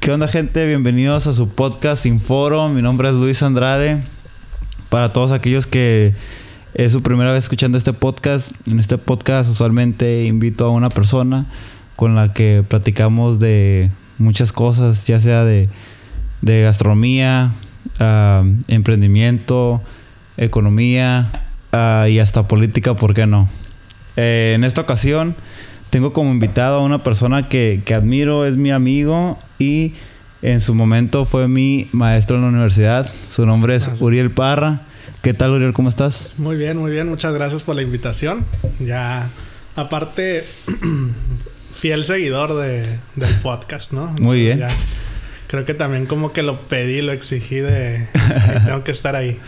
¿Qué onda gente? Bienvenidos a su podcast Sin Foro. Mi nombre es Luis Andrade. Para todos aquellos que es su primera vez escuchando este podcast, en este podcast usualmente invito a una persona con la que platicamos de muchas cosas, ya sea de, gastronomía, ah, emprendimiento, economía ah, y hasta política, ¿por qué no? Eh, en esta ocasión tengo como invitado a una persona que, que, admiro, es mi amigo y en su momento fue mi maestro en la universidad. Su nombre es Uriel Parra. ¿Qué tal, Uriel? ¿Cómo estás? Muy bien, muy bien. Muchas gracias por la invitación. Ya, aparte, fiel seguidor de, del podcast, ¿no? muy bien. creo que también como que lo pedí, lo exigí de... tengo que estar ahí.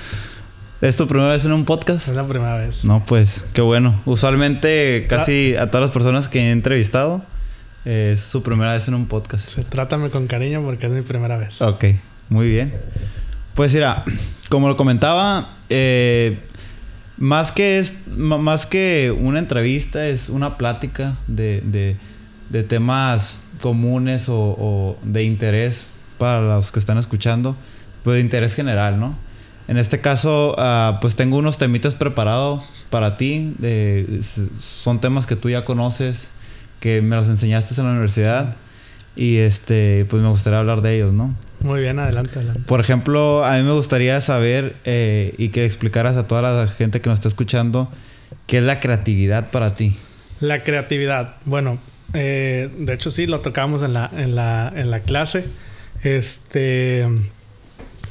¿Es tu primera vez en un podcast? Es la primera vez. No, pues, qué bueno. Usualmente casi a todas las personas que he entrevistado eh, es su primera vez en un podcast. Sí, trátame con cariño porque es mi primera vez. Ok, muy bien. Pues mira, como lo comentaba, eh, más, que es, más que una entrevista es una plática de, de, temas comunes o, o, de interés para los que están escuchando, pues de interés general, ¿no? En este caso, ah, pues tengo unos temitas preparados para ti. son temas que tú ya conoces, que me los enseñaste en la universidad. Y este, pues me gustaría hablar de ellos, ¿no? Muy bien, adelante, adelante. Por ejemplo, a mí me gustaría saber eh, y que explicaras a toda la gente que nos está escuchando qué es la creatividad para ti. La creatividad, bueno, eh, de hecho sí, lo tocamos en la, en la, en la clase. Este,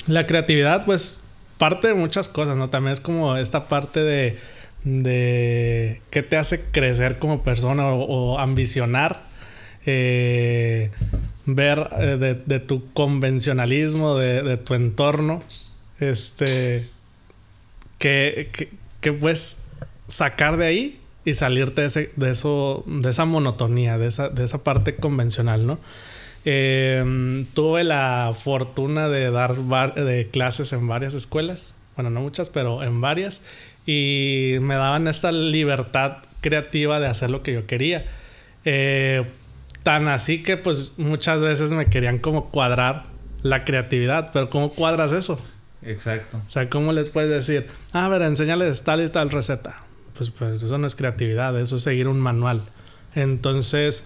la creatividad, pues parte de muchas cosas, ¿no? También es como esta parte de, de qué te hace crecer como persona o, ambicionar. Eh, ver eh, de, tu convencionalismo, de, tu entorno, este, que, que, puedes sacar de ahí y salirte de, ese, de, eso, de esa monotonía, de esa, de esa parte convencional, ¿no? Eh, tuve la fortuna de dar de clases en varias escuelas. Bueno, no muchas, pero en varias. Y me daban esta libertad creativa de hacer lo que yo quería. Eh, tan así que pues muchas veces me querían como cuadrar la creatividad. Pero ¿cómo cuadras eso? Exacto. O sea, ¿cómo les puedes decir? Ah, a ver, enséñales tal y tal receta. Pues, pues eso no es creatividad, eso es seguir un manual. Entonces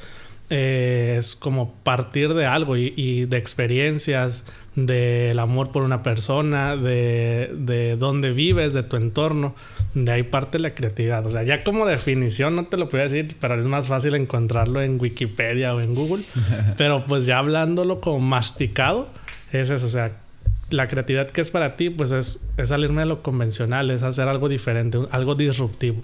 eh, es como partir de algo y, de experiencias, del amor por una persona, de, de dónde vives, de tu entorno. De ahí parte la creatividad. O sea, ya como definición no te lo puedo decir, pero es más fácil encontrarlo en Wikipedia o en Google. pero pues ya hablándolo como masticado, es eso. O sea, la creatividad que es para ti, pues es, es salirme de lo convencional, es hacer algo diferente, algo disruptivo.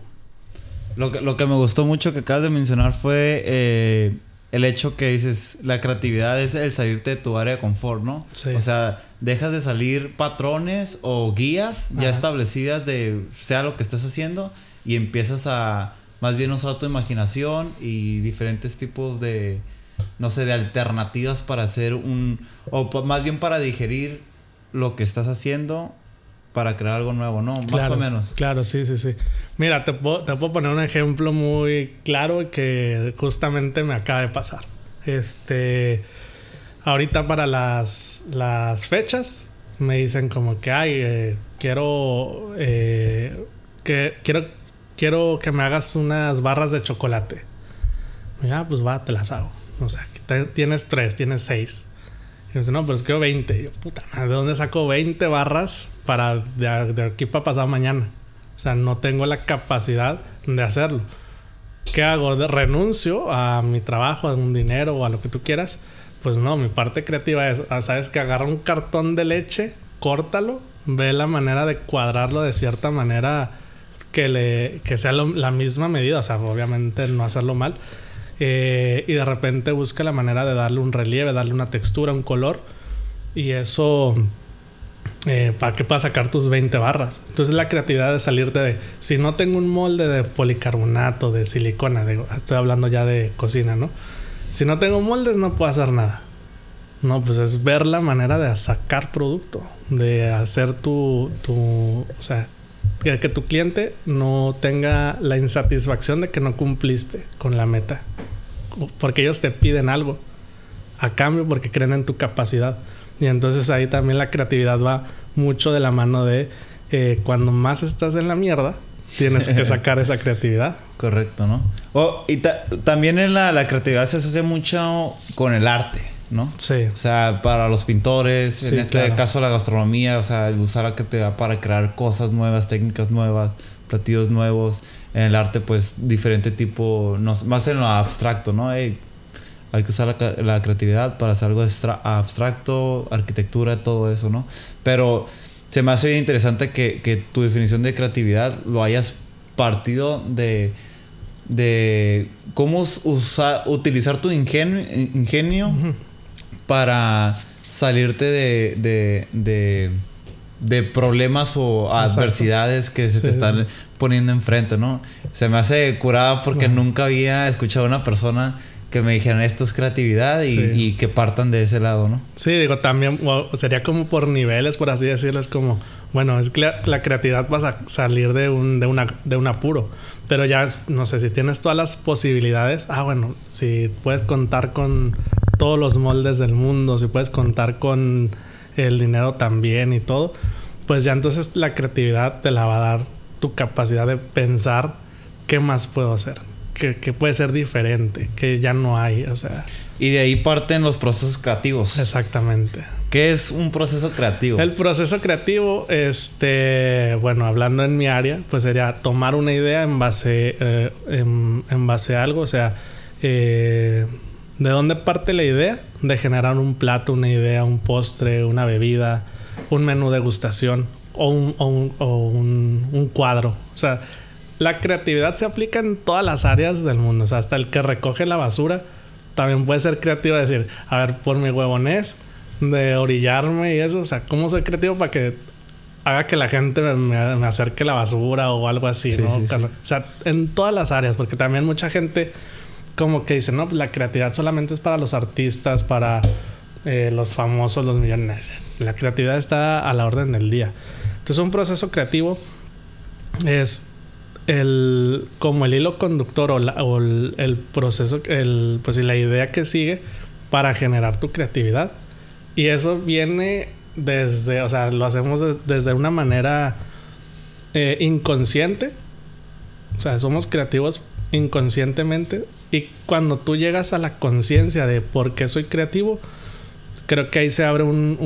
Lo que, lo que me gustó mucho que acabas de mencionar fue eh, el hecho que dices, la creatividad es el salirte de tu área de confort, ¿no? Sí. O sea, dejas de salir patrones o guías ya establecidas de sea lo que estés haciendo y empiezas a más bien usar tu imaginación y diferentes tipos de, no sé, de alternativas para hacer un, o más bien para digerir lo que estás haciendo para crear algo nuevo, ¿no? Más o menos. Claro, sí, sí, sí. Mira, te puedo, te puedo poner un ejemplo muy claro que justamente me acaba de pasar. Este, ahorita para las, las fechas me dicen como que, ay, eh, quiero, eh, que, quiero, quiero que me hagas unas barras de chocolate. Ya, pues va, te las hago. O sea, tienes tres, tienes seis. Y me dice, no, pero es que 20. Y yo, puta, ¿de dónde saco 20 barras para de, aquí para pasado mañana? O sea, no tengo la capacidad de hacerlo. ¿Qué hago? ¿Renuncio a mi trabajo, a un dinero o a lo que tú quieras? Pues no, mi parte creativa es, ah, ¿sabes? Que agarra un cartón de leche, córtalo, ve la manera de cuadrarlo de cierta manera que, le, que sea la misma medida. O sea, obviamente no hacerlo mal eh, y de repente busca la manera de darle un relieve, darle una textura, un color. Y eso, eh, ¿para qué para sacar tus 20 barras? Entonces la creatividad de salirte de, si no tengo un molde de policarbonato, de silicona, estoy hablando ya de cocina, ¿no? Si no tengo moldes no puedo hacer nada. No, pues es ver la manera de sacar producto, de hacer tu, tu o sea, que, que, tu cliente no tenga la insatisfacción de que no cumpliste con la meta porque ellos te piden algo. a cambio porque creen en tu capacidad. Y entonces ahí también la creatividad va mucho de la mano de eh, cuando más estás en la mierda, tienes que sacar esa creatividad. Correcto, ¿no? y también en la, la, creatividad se asocia mucho con el arte, ¿no? Sí. O sea, para los pintores, en este caso la gastronomía, o sea, usar la creatividad para crear cosas nuevas, técnicas nuevas, platillos nuevos. En el arte, pues, diferente tipo, no, más en lo abstracto, ¿no? hay que usar la, la, creatividad para hacer algo abstracto, arquitectura, todo eso, ¿no? Pero se me hace bien interesante que, que tu definición de creatividad lo hayas partido de, de cómo usar, utilizar tu ingenio, ingenio para salirte de, de, de, de problemas o adversidades que se te están poniendo enfrente, ¿no? Se me hace curada porque nunca había escuchado a una persona que me dijeran esto es creatividad y, que partan de ese lado, ¿no? Sí, digo, también sería como por niveles, por así decirlo, es como, bueno, es que la, creatividad vas a salir de un, de, una, de un apuro, pero ya, no sé, si tienes todas las posibilidades, ah, bueno, si puedes contar con todos los moldes del mundo, si puedes contar con el dinero también y todo, pues ya entonces la creatividad te la va a dar tu capacidad de pensar qué más puedo hacer, que, puede ser diferente, que ya no hay, o sea. Y de ahí parten los procesos creativos. Exactamente. ¿Qué es un proceso creativo? El proceso creativo, este, bueno, hablando en mi área, pues sería tomar una idea en base, eh, en, base a algo, o sea, eh, ¿de dónde parte la idea? De generar un plato, una idea, un postre, una bebida, un menú de degustación o un, o un, o un, un cuadro. O sea, la creatividad se aplica en todas las áreas del mundo. O sea, hasta el que recoge la basura también puede ser creativo. Decir, a ver, por mi huevones de orillarme y eso. O sea, ¿cómo soy creativo para que haga que la gente me, acerque la basura o algo así, ¿no? O sea, en todas las áreas, porque también mucha gente como que dice, no, pues la creatividad solamente es para los artistas, para eh, los famosos, los millones. La creatividad está a la orden del día. Entonces, un proceso creativo es el, como el hilo conductor o, el, proceso, el, pues la idea que sigue para generar tu creatividad. Y eso viene desde, o sea, lo hacemos desde una manera eh, inconsciente. O sea, somos creativos inconscientemente. Y cuando tú llegas a la conciencia de por qué soy creativo, creo que ahí se abre un,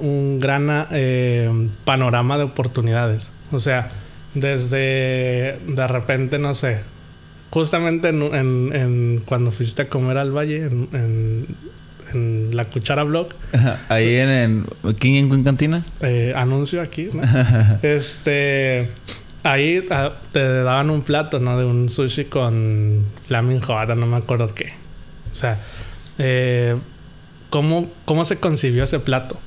un, gran eh, panorama de oportunidades. O sea, desde de repente, no sé, justamente en, en, cuando fuiste a comer al valle, en, en la Cuchara Blog. Ahí en, en ¿Quién en Cantina? Eh, anuncio aquí, ¿no? este... Ahí ah, te daban un plato, ¿no? De un sushi con flaming hot, no me acuerdo qué. O sea, eh, ¿cómo, ¿cómo se concibió ese plato?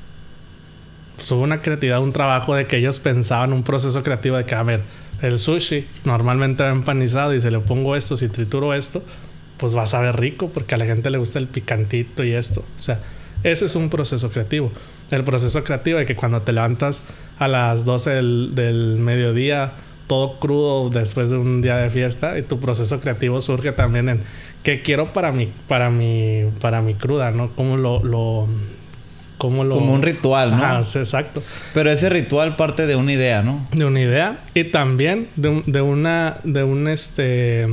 pues hubo una creatividad, un trabajo de que ellos pensaban un proceso creativo de que, a ver, el sushi normalmente va empanizado y si le pongo esto, si trituro esto, pues va a saber rico porque a la gente le gusta el picantito y esto. O sea, ese es un proceso creativo. El proceso creativo de que cuando te levantas a las 12 del, del mediodía, todo crudo después de un día de fiesta, y tu proceso creativo surge también en qué quiero para mi, para mi, para mi cruda, ¿no? Cómo lo, lo como un ritual, ¿no? Ah, exacto. Pero ese ritual parte de una idea, ¿no? De una idea y también de, de una... De un este...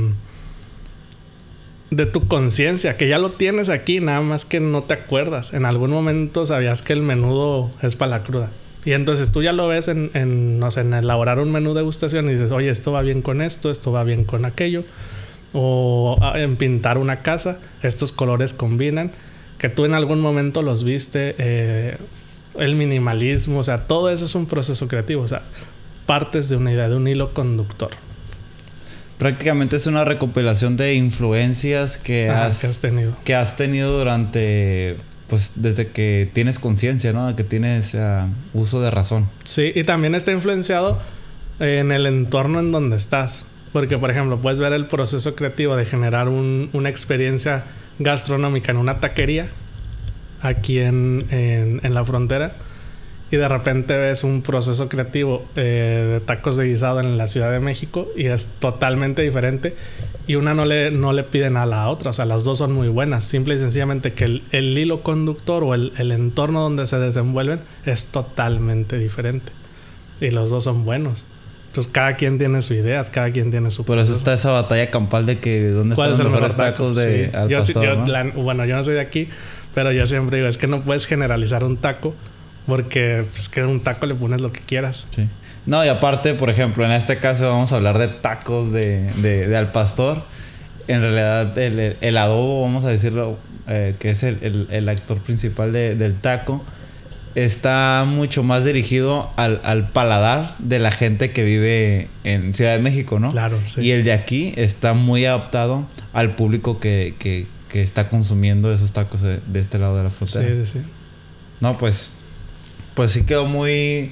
De tu conciencia, que ya lo tienes aquí, nada más que no te acuerdas. En algún momento sabías que el menudo es para la cruda. Y entonces tú ya lo ves en, en, no sé, en elaborar un menú de degustación y dices, oye, esto va bien con esto, esto va bien con aquello. O ah, en pintar una casa, estos colores combinan que tú en algún momento los viste, eh, el minimalismo, o sea, todo eso es un proceso creativo, o sea, partes de una idea, de un hilo conductor. Prácticamente es una recopilación de influencias que, has, que has tenido. Que has tenido durante, pues, desde que tienes conciencia, ¿no? Que tienes uh, uso de razón. Sí, y también está influenciado en el entorno en donde estás. Porque, por ejemplo, puedes ver el proceso creativo de generar una experiencia gastronómica en una taquería aquí en, en, la frontera y de repente ves un proceso creativo eh, de tacos de guisado en la Ciudad de México y es totalmente diferente y una no le, no le piden a la otra, o sea, las dos son muy buenas, simple y sencillamente que el, el hilo conductor o el, el, entorno donde se desenvuelven es totalmente diferente. Y los dos son buenos. Entonces cada quien tiene su idea, cada quien tiene su... Por eso está esa batalla campal de que dónde están los mejores tacos de sí. yo, yo, Bueno, yo no soy de aquí, pero yo siempre digo, es que no puedes generalizar un taco porque pues, que un taco le pones lo que quieras. Sí. No, y aparte, por ejemplo, en este caso vamos a hablar de tacos de, de, al pastor. En realidad, el, el, adobo, vamos a decirlo, eh, que es el, el, actor principal de, del taco, está mucho más dirigido al, al, paladar de la gente que vive en Ciudad de México, ¿no? Claro, sí. Y el de aquí está muy adaptado al público que, que, que está consumiendo esos tacos de, de, este lado de la frontera. Sí, sí, sí. No, pues pues sí quedó muy...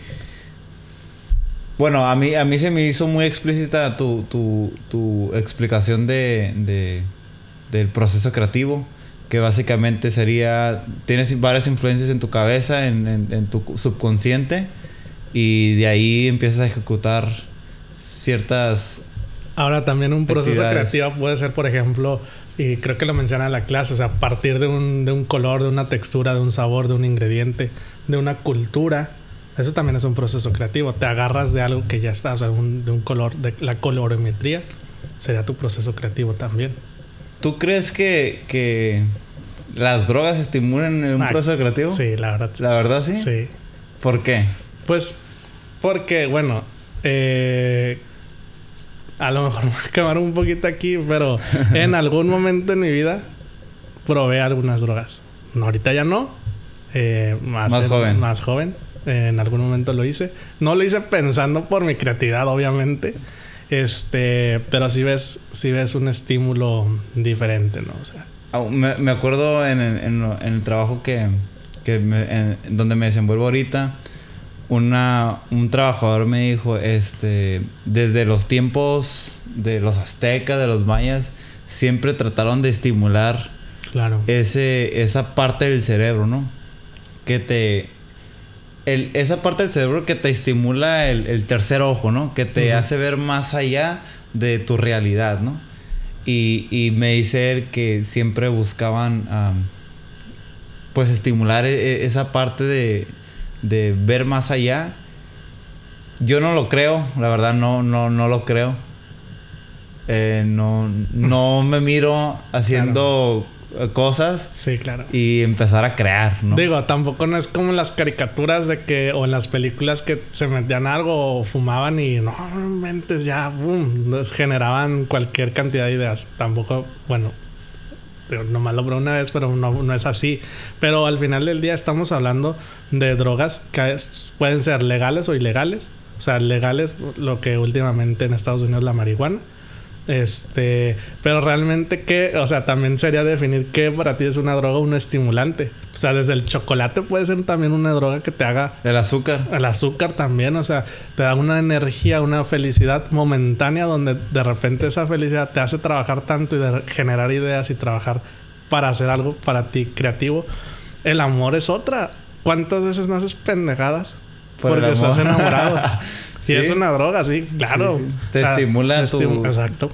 Bueno, a mí, a mí se me hizo muy explícita tu, tu, tu explicación de, de, del proceso creativo, que básicamente sería, tienes varias influencias en tu cabeza, en, en, en tu subconsciente, y de ahí empiezas a ejecutar ciertas... Ahora también un proceso creativo puede ser, por ejemplo, y creo que lo menciona en la clase, o sea, a partir de un, de un color, de una textura, de un sabor, de un ingrediente, de una cultura. Eso también es un proceso creativo. Te agarras de algo que ya está, o sea, un, de un color, de la colorimetría sería tu proceso creativo también. ¿Tú crees que, que las drogas estimulan un ah, proceso creativo? Sí, la verdad. ¿La verdad sí? Sí. ¿Por qué? Pues porque, bueno, eh, a lo mejor me voy a quemar un poquito aquí, pero en algún momento en mi vida probé algunas drogas. ahorita ya no. Eh, más, más joven. Más joven. en algún momento lo hice. No lo hice pensando por mi creatividad, obviamente. Este, pero sí ves, sí ves un estímulo diferente, ¿no? O sea. Ah, me, me, acuerdo en, en, en, el trabajo que, que me, donde me desenvuelvo ahorita una, un trabajador me dijo, este, desde los tiempos de los aztecas, de los mayas, siempre trataron de estimular claro. ese, esa parte del cerebro, ¿no? Que te... El, esa parte del cerebro que te estimula el, el tercer ojo, ¿no? Que te uh -huh. hace ver más allá de tu realidad, ¿no? Y, y me dice él que siempre buscaban, um, pues, estimular e, esa parte de, de ver más allá. Yo no lo creo, la verdad no, no, no lo creo. Eh, no, no me miro haciendo claro. cosas. Sí, claro. Y empezar a crear, ¿no? Digo, tampoco no es como las caricaturas de que, o en las películas que se metían algo o fumaban y no, mentes ya, boom, generaban cualquier cantidad de ideas. Tampoco, bueno, nomás lo probé una vez, pero no, no, es así. Pero al final del día estamos hablando de drogas que pueden ser legales o ilegales. O sea, legales, lo que últimamente en Estados Unidos la marihuana. Este, pero realmente qué, o sea, también sería definir qué para ti es una droga un estimulante. O sea, desde el chocolate puede ser también una droga que te haga el azúcar. El azúcar también, o sea, te da una energía, una felicidad momentánea donde de repente esa felicidad te hace trabajar tanto y de generar ideas y trabajar para hacer algo para ti creativo. El amor es otra. ¿Cuántas veces no haces pendejadas? Por porque estás enamorado. Sí, es una droga, sí, claro. Sí, sí. Te o sea, estimula te tu... Exacto.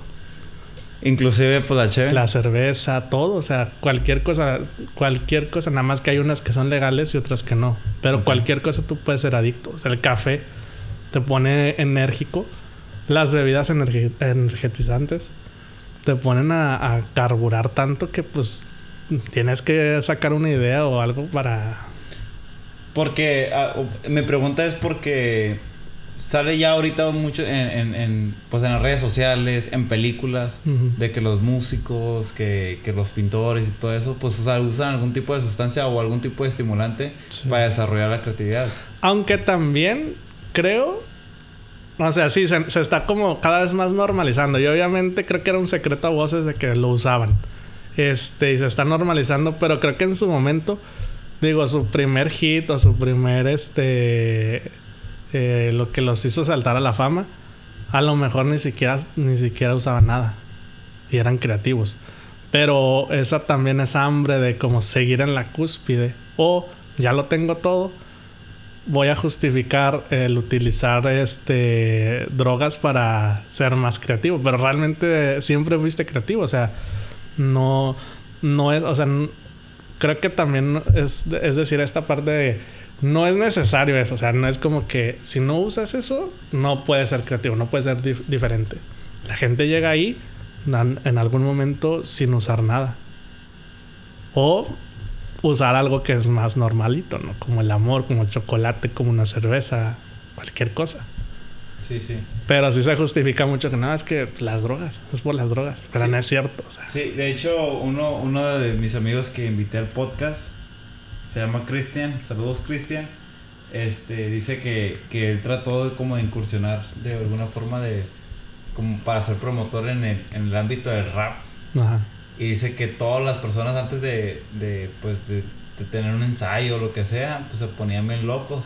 Inclusive, pues, la chévere. La cerveza, todo. O sea, cualquier cosa... Cualquier cosa. Nada más que hay unas que son legales y otras que no. Pero okay. cualquier cosa tú puedes ser adicto. O sea, el café te pone enérgico. Las bebidas energetizantes te ponen a, a carburar tanto que, pues... Tienes que sacar una idea o algo para... Porque... Uh, mi pregunta es porque sale ya ahorita mucho en, en, en, pues en las redes sociales, en películas, uh -huh. de que los músicos, que, que, los pintores y todo eso, pues o sea, usan algún tipo de sustancia o algún tipo de estimulante sí. para desarrollar la creatividad. Aunque también creo, o sea, sí, se, se, está como cada vez más normalizando. Y obviamente creo que era un secreto a voces de que lo usaban. Este, y se está normalizando, pero creo que en su momento, digo, su primer hit o su primer, este eh, lo que los hizo saltar a la fama, a lo mejor ni siquiera, ni siquiera usaban nada. Y eran creativos. Pero esa también es hambre de como seguir en la cúspide. O ya lo tengo todo. voy a justificar el utilizar este drogas para ser más creativo, pero realmente siempre fuiste creativo, o sea, no no es, o sea, creo que también es, es decir, esta parte de no es necesario eso, o sea, no es como que si no usas eso, no puedes ser creativo, no puedes ser diferente. La gente llega ahí en algún momento sin usar nada. O usar algo que es más normalito, ¿no? Como el amor, como el chocolate, como una cerveza, cualquier cosa. Sí, sí. Pero sí se justifica mucho que no, es que las drogas, es por las drogas. Pero no es cierto. Sí, de hecho, uno, uno de mis amigos que invité al podcast se llama Cristian. Saludos, Cristian. Este, dice que, que él trató de, como de incursionar de alguna forma de como para ser promotor en el, en el ámbito del rap. Ajá. Y dice que todas las personas antes de, de pues, de, de tener un ensayo o lo que sea, pues se ponían bien locos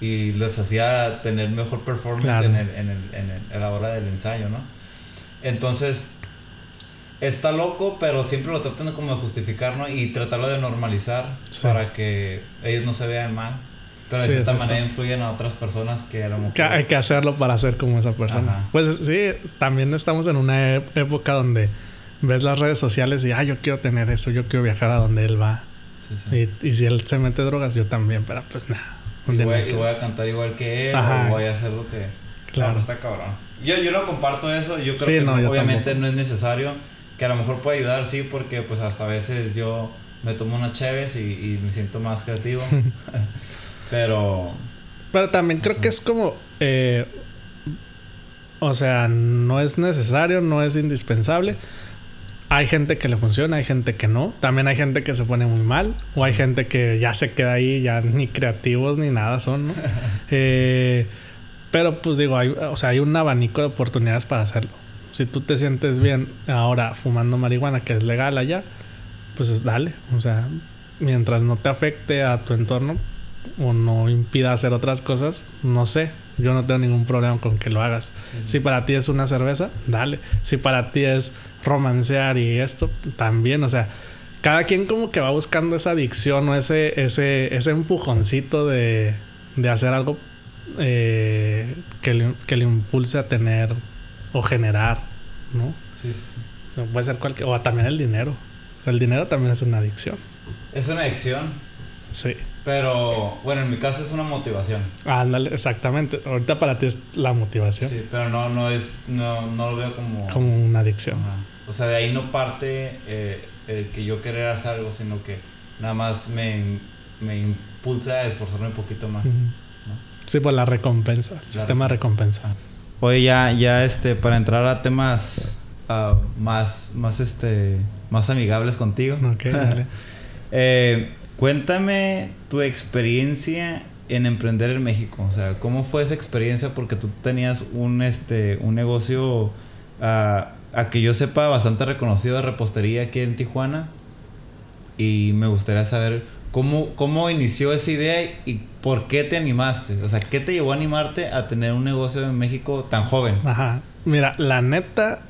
y les hacía tener mejor performance en, el, en, el, en, la hora del ensayo, ¿no? Entonces, está loco, pero siempre lo tratan como de justificar, ¿no? Y tratarlo de normalizar para que ellos no se vean mal. Pero de cierta manera influyen a otras personas que a lo mejor... hay que hacerlo para ser como esa persona. Pues sí, también estamos en una época donde ves las redes sociales y, ah, yo quiero tener eso, yo quiero viajar a donde él va. Y, y si él se mete drogas, yo también, pero pues nada. Y voy, a cantar igual que él, o voy a hacer lo que. Claro. está cabrón. Yo, yo no comparto eso, yo creo que obviamente no es necesario. Que a lo mejor puede ayudar, sí, porque pues hasta a veces yo me tomo unas cheves y, y me siento más creativo. Pero. Pero también creo que es como. Eh, o sea, no es necesario, no es indispensable. Hay gente que le funciona, hay gente que no. También hay gente que se pone muy mal. O hay gente que ya se queda ahí, ya ni creativos ni nada son, ¿no? Eh, pero pues digo, hay, o sea, hay un abanico de oportunidades para hacerlo. Si tú te sientes bien ahora fumando marihuana, que es legal allá, pues dale. O sea, mientras no te afecte a tu entorno o no impida hacer otras cosas, no sé. Yo no tengo ningún problema con que lo hagas. Si para ti es una cerveza, dale. Si para ti es romancear y esto también, o sea, cada quien como que va buscando esa adicción o ese, ese, ese empujoncito de, de hacer algo eh, que, le, que, le, impulse a tener o generar, ¿no? Sí, sí, Puede ser cualquier... O también el dinero. El dinero también es una adicción. Es una adicción. Sí. Pero, bueno, en mi caso es una motivación. Ándale, exactamente. Ahorita para ti es la motivación. Sí, pero no, no es, no, no lo veo como... Como una adicción. O sea, de ahí no parte eh, el que yo querer hacer algo, sino que nada más me, me impulsa a esforzarme un poquito más. Sí, pues la recompensa, el sistema de recompensa. Oye, ya, ya este, para entrar a temas uh, más, más, este, más amigables contigo. Ok, dale. eh, Cuéntame tu experiencia en emprender en México. O sea, ¿cómo fue esa experiencia? Porque tú tenías un, este, un negocio, ah, a que yo sepa, bastante reconocido de repostería aquí en Tijuana. Y me gustaría saber cómo, cómo inició esa idea y por qué te animaste. O sea, ¿qué te llevó a animarte a tener un negocio en México tan joven? Ajá. Mira, la neta,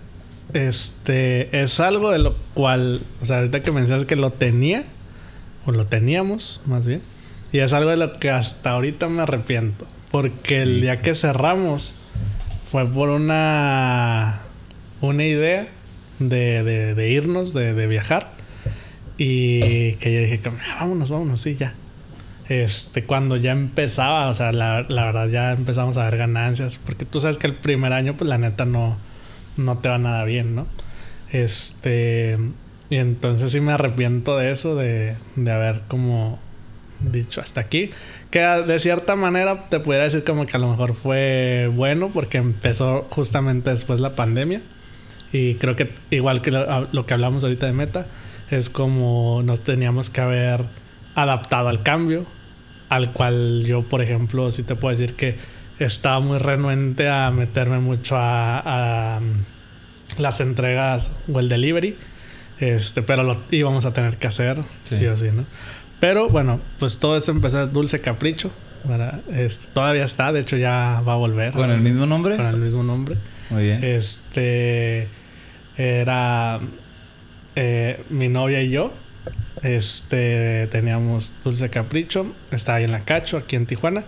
este, es algo de lo cual, o sea, ahorita que mencionas que lo tenía o lo teníamos más bien. Y es algo de lo que hasta ahorita me arrepiento. Porque el día que cerramos fue por una, una idea de, de, irnos, de, de, viajar. Y que yo dije, ah, vámonos, vámonos, sí, ya. Este, cuando ya empezaba, o sea, la, la, verdad ya empezamos a ver ganancias. Porque tú sabes que el primer año, pues la neta no, no te va nada bien, ¿no? Este. Y entonces sí me arrepiento de eso, de, de haber como dicho hasta aquí. Que de cierta manera te pudiera decir como que a lo mejor fue bueno porque empezó justamente después la pandemia. Y creo que igual que lo, que hablamos ahorita de Meta, es como nos teníamos que haber adaptado al cambio, al cual yo, por ejemplo, sí te puedo decir que estaba muy renuente a meterme mucho a, a las entregas o el delivery este, pero lo íbamos a tener que hacer, sí, o sí, ¿no? Pero bueno, pues todo eso empezó Dulce Capricho. Este, todavía está, de hecho ya va a volver. ¿Con el mismo nombre? Con el mismo nombre. Muy bien. Este era eh, mi novia y yo. Este, teníamos Dulce Capricho, estaba ahí en la Cacho, aquí en Tijuana.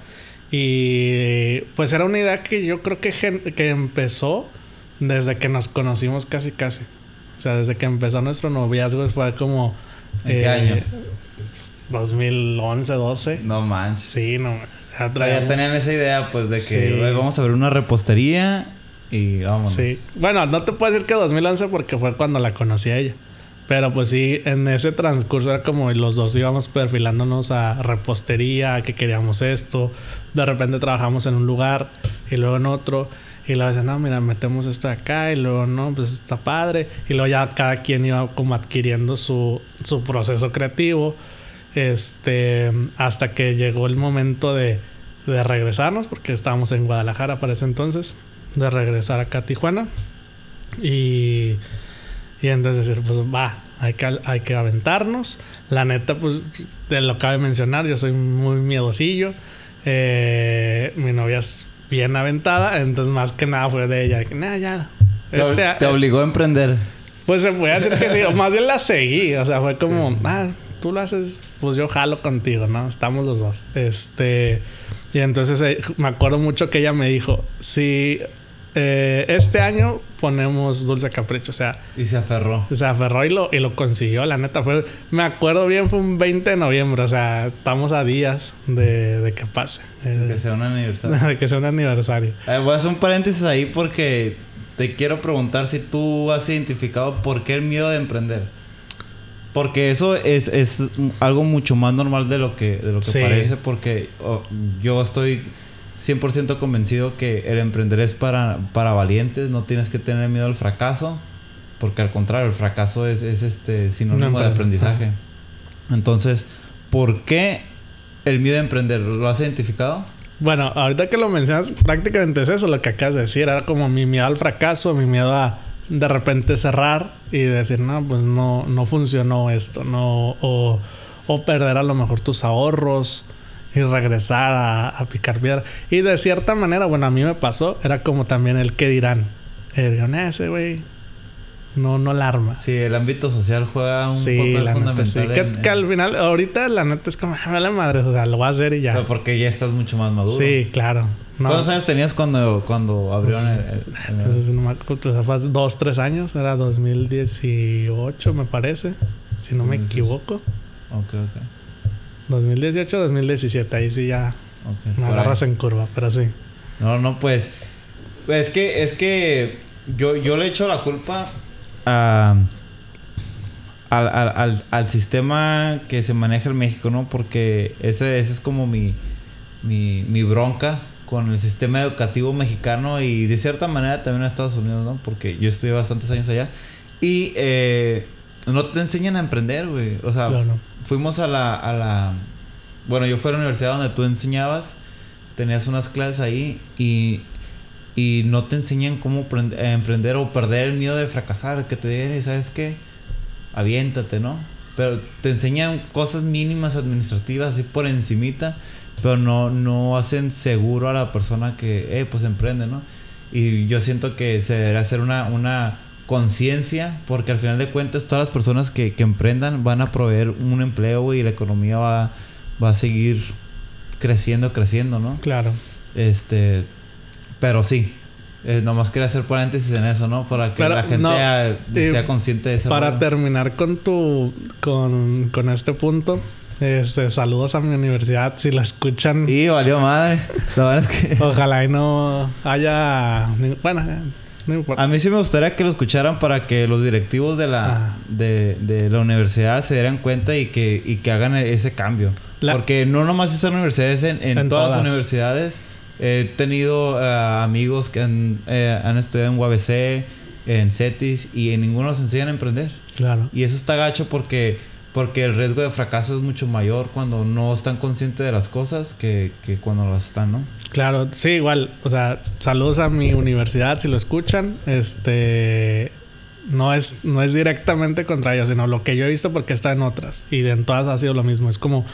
Y pues era una idea que yo creo que, que empezó desde que nos conocimos casi casi. O sea, desde que empezó nuestro noviazgo fue como... ¿En qué año? 2011, 12. No manches. Sí, no. Ya, ya tenían esa idea, pues, de que vamos a ver una repostería y vamos. Sí. Bueno, no te puedo decir que 2011 porque fue cuando la conocí a ella. Pero pues sí, en ese transcurso era como los dos íbamos perfilándonos a repostería, que queríamos esto. De repente trabajamos en un lugar y luego en otro. Y luego decían, no, mira, metemos esto de acá. Y luego, no, pues está padre. Y luego ya cada quien iba como adquiriendo su, su proceso creativo. Este, hasta que llegó el momento de, de regresarnos, porque estábamos en Guadalajara para ese entonces, de regresar acá a Tijuana. Y y entonces decir, pues va, hay que, hay que aventarnos. La neta, pues, te lo acabo de mencionar, yo soy muy miedosillo. Eh, mi novia es bien aventada, entonces más que nada fue de ella. Que, nada, ya. Te, este, te obligó a emprender. Pues se puede decir que sí, más bien la seguí. O sea, fue como, ah, tú lo haces, pues yo jalo contigo, ¿no? Estamos los dos. Este. Y entonces eh, me acuerdo mucho que ella me dijo, si eh, este año ponemos Dulce Capricho, o sea... Y se aferró. Se aferró y lo, y lo consiguió, la neta. fue Me acuerdo bien, fue un 20 de noviembre, o sea, estamos a días de, de que pase. De que sea un aniversario. de que sea un aniversario. Eh, voy a hacer un paréntesis ahí porque te quiero preguntar si tú has identificado por qué el miedo de emprender. Porque eso es, es algo mucho más normal de lo que, de lo que parece, porque oh, yo estoy 100% convencido que el emprender es para, para valientes, no tienes que tener miedo al fracaso, porque al contrario, el fracaso es, es este sinónimo de aprendizaje. Entonces, ¿por qué el miedo a emprender? ¿Lo has identificado? Bueno, ahorita que lo mencionas, prácticamente es eso lo que acabas de decir. Era como mi miedo al fracaso, mi miedo a de repente cerrar y decir, no, pues no, no funcionó esto, no, o, o perder a lo mejor tus ahorros y regresar a, picar piedra. Y de cierta manera, bueno, a mí me pasó, era como también el que dirán. El ese güey no, no la arma. Sí, el ámbito social juega un papel fundamental. Que, al final, ahorita la neta es como, ah, la madre, o sea, lo voy a hacer y ya. Pero porque ya estás mucho más maduro. Sí, claro. ¿Cuántos años tenías cuando, cuando abrieron pues, el, Pues, no me acuerdo, fue dos, tres años, era 2018 me parece, si no me equivoco. Ok, ok. 2018, 2017, ahí sí ya me agarras en curva, pero sí. No, no, pues. Es que, es que yo, yo le echo la culpa a, al, al, al, sistema que se maneja en México, ¿no? Porque ese, ese es como mi, mi, mi bronca con el sistema educativo mexicano y de cierta manera también en Estados Unidos, ¿no? Porque yo estudié bastantes años allá. Y eh, no te enseñan a emprender, güey. O sea, fuimos a la, a la... Bueno, yo fui a la universidad donde tú enseñabas. Tenías unas clases ahí y... Y no te enseñan cómo emprender o perder el miedo de fracasar. Que te digan, ¿sabes qué? Aviéntate, ¿no? Pero te enseñan cosas mínimas administrativas así por encimita. Pero no, no hacen seguro a la persona que, eh, pues emprende, ¿no? Y yo siento que se debería hacer una, una conciencia, porque al final de cuentas todas las personas que, que emprendan van a proveer un empleo y la economía va, va a seguir creciendo, creciendo, ¿no? Claro. Este, pero sí, eh, nomás quería hacer paréntesis en eso, ¿no? Para que la gente sea consciente de eso. Para terminar con tu, con, con este punto, este, saludos a mi universidad si la escuchan. Y valió madre. Ojalá y no haya. Bueno, a mí sí me gustaría que lo escucharan para que los directivos de la, ah. de, la universidad se dieran cuenta y que, y que hagan ese cambio. Porque no nomás esas universidades, en, en, todas, las universidades he tenido eh, amigos que han, eh, han, estudiado en UABC, en CETIS y en ninguno los enseñan a emprender. Claro. Y eso está gacho porque porque el riesgo de fracaso es mucho mayor cuando no están conscientes de las cosas que, que cuando las están, ¿no? Claro, sí, igual. O sea, saludos a mi universidad si lo escuchan. Este. No es, no es directamente contra ellos, sino lo que yo he visto porque está en otras. Y en todas ha sido lo mismo. Es como.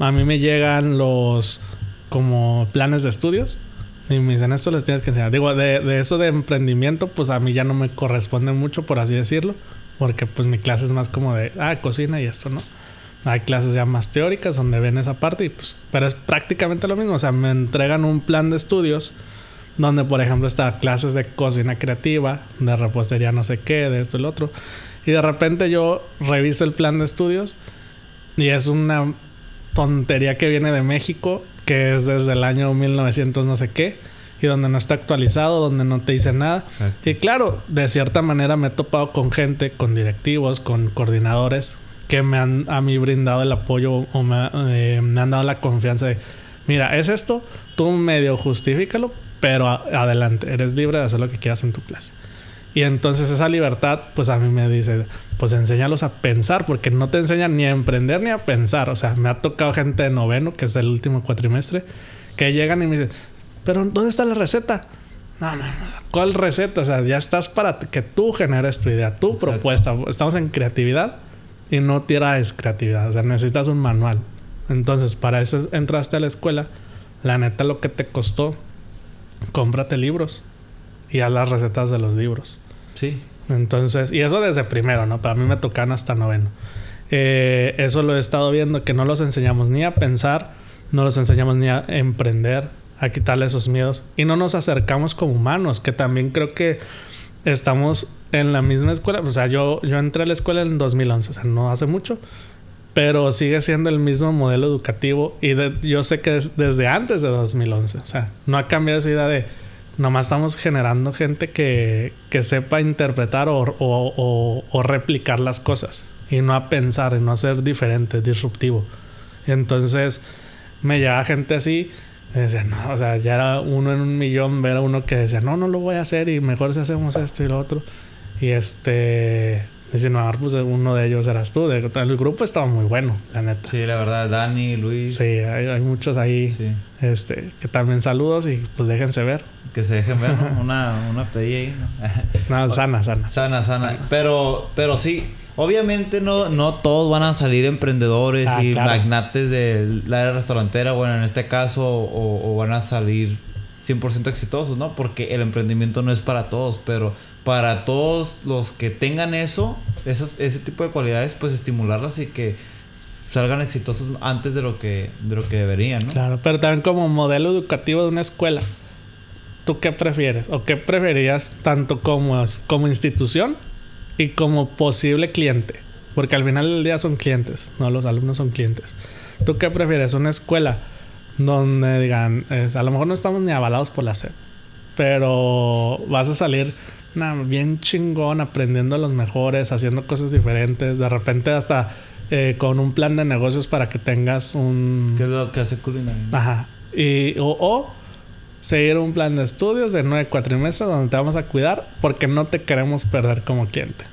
A mí me llegan los. Como planes de estudios. Y me dicen, esto les tienes que enseñar. Digo, de, de eso de emprendimiento, pues a mí ya no me corresponde mucho, por así decirlo. Porque pues mi clase es más como de, ah, cocina y esto, ¿no? Hay clases ya más teóricas donde ven esa parte y pues, pero es prácticamente lo mismo. O sea, me entregan un plan de estudios donde, por ejemplo, está clases de cocina creativa, de repostería no sé qué, de esto y lo otro. Y de repente yo reviso el plan de estudios y es una tontería que viene de México, que es desde el año 1900 no sé qué, y donde no está actualizado, donde no te dice nada. Y claro, de cierta manera me he topado con gente, con directivos, con coordinadores que me han a mí brindado el apoyo o me, eh, me han dado la confianza de, mira, es esto, tú medio justifícalo, pero adelante, eres libre de hacer lo que quieras en tu clase. Y entonces esa libertad, pues a mí me dice, pues enséñalos a pensar, porque no te enseñan ni a emprender ni a pensar. O sea, me ha tocado gente de noveno, que es el último cuatrimestre, que llegan y me dicen, pero ¿dónde está la receta? No, no, no. ¿Cuál receta? O sea, ya estás para que tú generes tu idea, tu propuesta. Estamos en creatividad y no tiras creatividad. O sea, necesitas un manual. Entonces, para eso entraste a la escuela. La neta, lo que te costó, cómprate libros y haz las recetas de los libros. Sí. Entonces, y eso desde primero, ¿no? Para mí me tocan hasta noveno. Eh, eso lo he estado viendo, que no los enseñamos ni a pensar, no los enseñamos ni a emprender, a quitarle esos miedos. Y no nos acercamos como humanos, que también creo que estamos en la misma escuela. O sea, yo, yo entré a la escuela en 2011, o sea, no hace mucho. Pero sigue siendo el mismo modelo educativo. Y yo sé que desde antes de 2011. O sea, no ha cambiado esa idea de nomás estamos generando gente que, que sepa interpretar o, o, o, replicar las cosas y no a pensar y no a ser diferente, disruptivo. entonces me llega gente así, decía, no, o sea, ya era uno en un millón ver a uno que decía, no, no lo voy a hacer y mejor si hacemos esto y lo otro. Y este, Dice, no, pues uno de ellos eras tú. el grupo estaba muy bueno, la neta. Sí, la verdad, Dani, Luis. Sí, hay, muchos ahí. Sí. Este, que también saludos y pues déjense ver. Que se dejen ver, ¿no? Una, una pedilla ahí, ¿no? sana, sana, sana. Sana, Pero, pero sí, obviamente no, no todos van a salir emprendedores ah, y magnates de la era restaurantera, bueno, en este caso, o, o van a salir 100% exitosos, ¿no? Porque el emprendimiento no es para todos, pero para todos los que tengan eso, ese tipo de cualidades, pues estimularlas y que salgan exitosos antes de lo que, de lo que deberían, ¿no? Claro, pero también como modelo educativo de una escuela, ¿tú qué prefieres? ¿O qué preferirías tanto como, como institución y como posible cliente? Porque al final del día son clientes, no los alumnos son clientes. ¿Tú qué prefieres? ¿Una escuela donde digan, a lo mejor no estamos ni avalados por la SED, pero vas a salir bien chingón, aprendiendo a los mejores, haciendo cosas diferentes, de repente hasta eh, con un plan de negocios para que tengas un... ¿Qué es lo que hace Culinaria? Ajá. Y, o, seguir un plan de estudios de nueve cuatrimestres donde te vamos a cuidar porque no te queremos perder como cliente.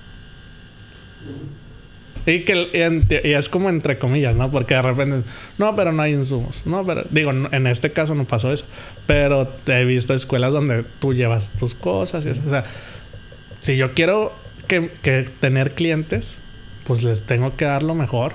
Y que y es como entre comillas, ¿no? Porque de repente, no, pero no hay insumos. No, pero digo, en este caso no pasó eso. Pero he visto escuelas donde tú llevas tus cosas y eso. O sea, si yo quiero que, que tener clientes, pues les tengo que dar lo mejor.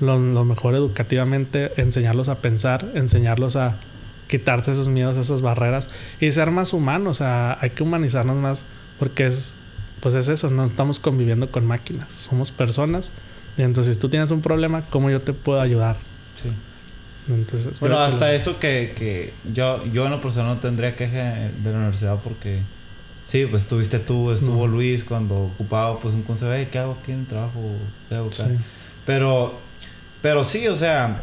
Lo, lo, mejor educativamente, enseñarlos a pensar, enseñarlos a quitarse esos miedos, esas barreras y ser más humanos. O sea, hay que humanizarnos más porque es pues es eso, no estamos conviviendo con máquinas, somos personas. Y entonces, si tú tienes un problema, ¿cómo yo te puedo ayudar? Sí. Entonces, Pero hasta eso que, que yo, yo en lo personal no tendría queja de la universidad porque sí, pues estuviste tú, estuvo Luis cuando ocupaba pues un consejo, ¿qué hago aquí en el trabajo? ¿Qué hago Pero, pero sí, o sea,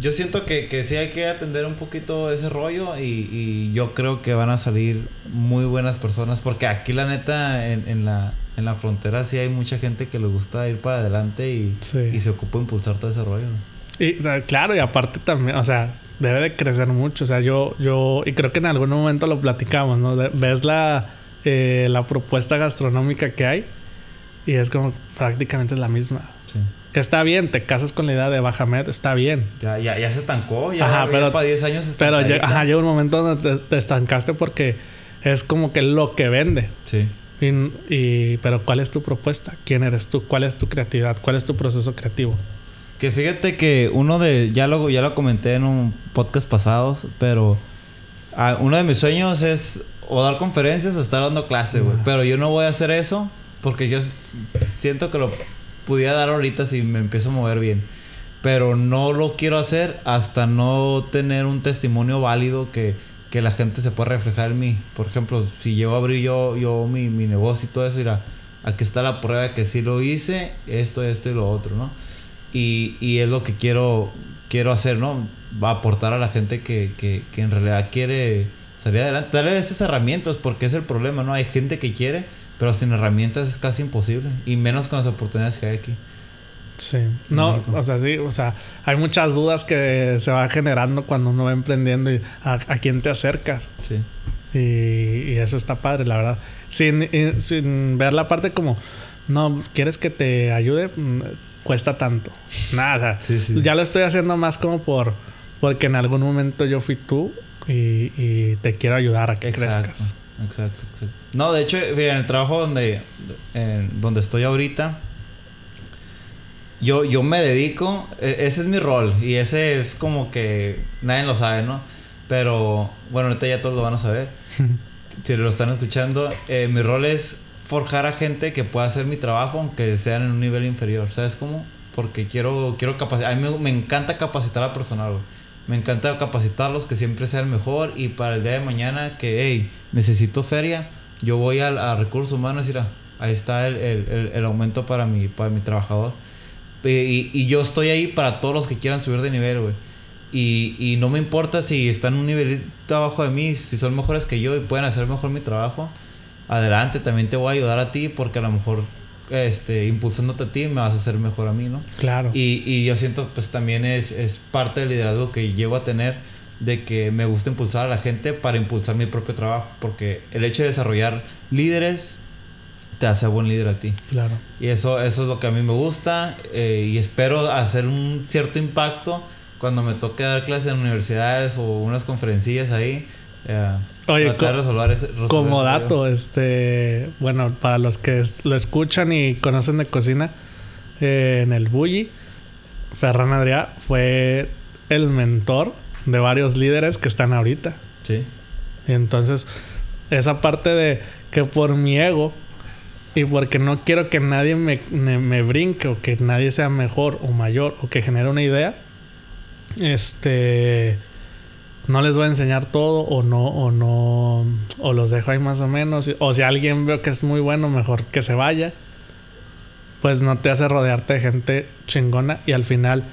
yo siento que, que sí hay que atender un poquito ese rollo y, y, yo creo que van a salir muy buenas personas porque aquí la neta en, en, la, en la frontera sí hay mucha gente que le gusta ir para adelante y, y se ocupa impulsar todo ese rollo. Y claro, y aparte también, o sea, debe de crecer mucho. O sea, yo, yo, y creo que en algún momento lo platicamos, ¿no? ves la, eh, la propuesta gastronómica que hay y es como prácticamente la misma. Sí. Que está bien, te casas con la idea de Bajamed, está bien. Ya, ya, ya se estancó, ya, ajá, pero, para 10 años Pero llega, ajá, llega un momento donde te, estancaste porque es como que lo que vende. Sí. Y, y, pero ¿cuál es tu propuesta? ¿Quién eres tú? ¿Cuál es tu creatividad? ¿Cuál es tu proceso creativo? Que fíjate que uno de, ya lo, ya lo comenté en un podcast pasado, pero ah, uno de mis sueños es o dar conferencias o estar dando clases, güey. Pero yo no voy a hacer eso porque yo siento que lo pudiera dar ahorita si me empiezo a mover bien. Pero no lo quiero hacer hasta no tener un testimonio válido que, que la gente se pueda reflejar en mí. Por ejemplo, si llego a abrir yo, yo mi, mi negocio y todo eso, dirá, aquí está la prueba de que sí lo hice, esto, esto y lo otro, ¿no? Y, y es lo que quiero, quiero hacer, ¿no? Va a aportar a la gente que, que, que en realidad quiere salir adelante. Darle esas herramientas, porque es el problema, ¿no? Hay gente que quiere, pero sin herramientas es casi imposible. Y menos con las oportunidades que hay aquí. Sí. No, o sea, sí, o sea, hay muchas dudas que se van generando cuando uno va emprendiendo y a, quién te acercas. Sí. Y, y, eso está padre, la verdad. Sin, sin ver la parte como, no, ¿quieres que te ayude? Mm, cuesta tanto. Nada, sí, sí. ya lo estoy haciendo más como por, porque en algún momento yo fui tú y, y te quiero ayudar a que crezcas. Exacto, exacto. No, de hecho, en el trabajo donde, donde estoy ahorita, yo, yo me dedico, e, ese es mi rol y ese es como que nadie lo sabe, ¿no? Pero bueno, ahorita ya todos lo van a saber. si lo están escuchando, eh, mi rol es forjar a gente que pueda hacer mi trabajo aunque sean en un nivel inferior, ¿sabes cómo? Porque quiero, quiero capacitar, a mí me, me encanta capacitar a personal, güey. Me encanta capacitarlos, que siempre sean mejor y para el día de mañana que, hey, necesito feria, yo voy a, recursos humanos y ahí está el, el, el, aumento para mi, para mi trabajador. Y, y, yo estoy ahí para todos los que quieran subir de nivel, güey. Y, y no me importa si están un nivel abajo de mí, si son mejores que yo y pueden hacer mejor mi trabajo. Adelante, también te voy a ayudar a ti porque a lo mejor este, impulsándote a ti, me vas a hacer mejor a mí, ¿no? Claro. Y, y yo siento, pues también es, es parte del liderazgo que llevo a tener, de que me gusta impulsar a la gente para impulsar mi propio trabajo, porque el hecho de desarrollar líderes te hace buen líder a ti. Claro. Y eso, eso es lo que a mí me gusta eh, y espero hacer un cierto impacto cuando me toque dar clases en universidades o unas conferencias ahí. Eh, Oye, como dato, este, bueno, para los que lo escuchan y conocen de cocina, eh, en el Bully, Ferran Adrià fue el mentor de varios líderes que están ahorita. Sí. Y entonces, esa parte de que por mi ego y porque no quiero que nadie me, me brinque o que nadie sea mejor o mayor o que genere una idea, este no les voy a enseñar todo o no, o no, o los dejo ahí más o menos. O si alguien veo que es muy bueno, mejor que se vaya. Pues no te hace rodearte de gente chingona y al final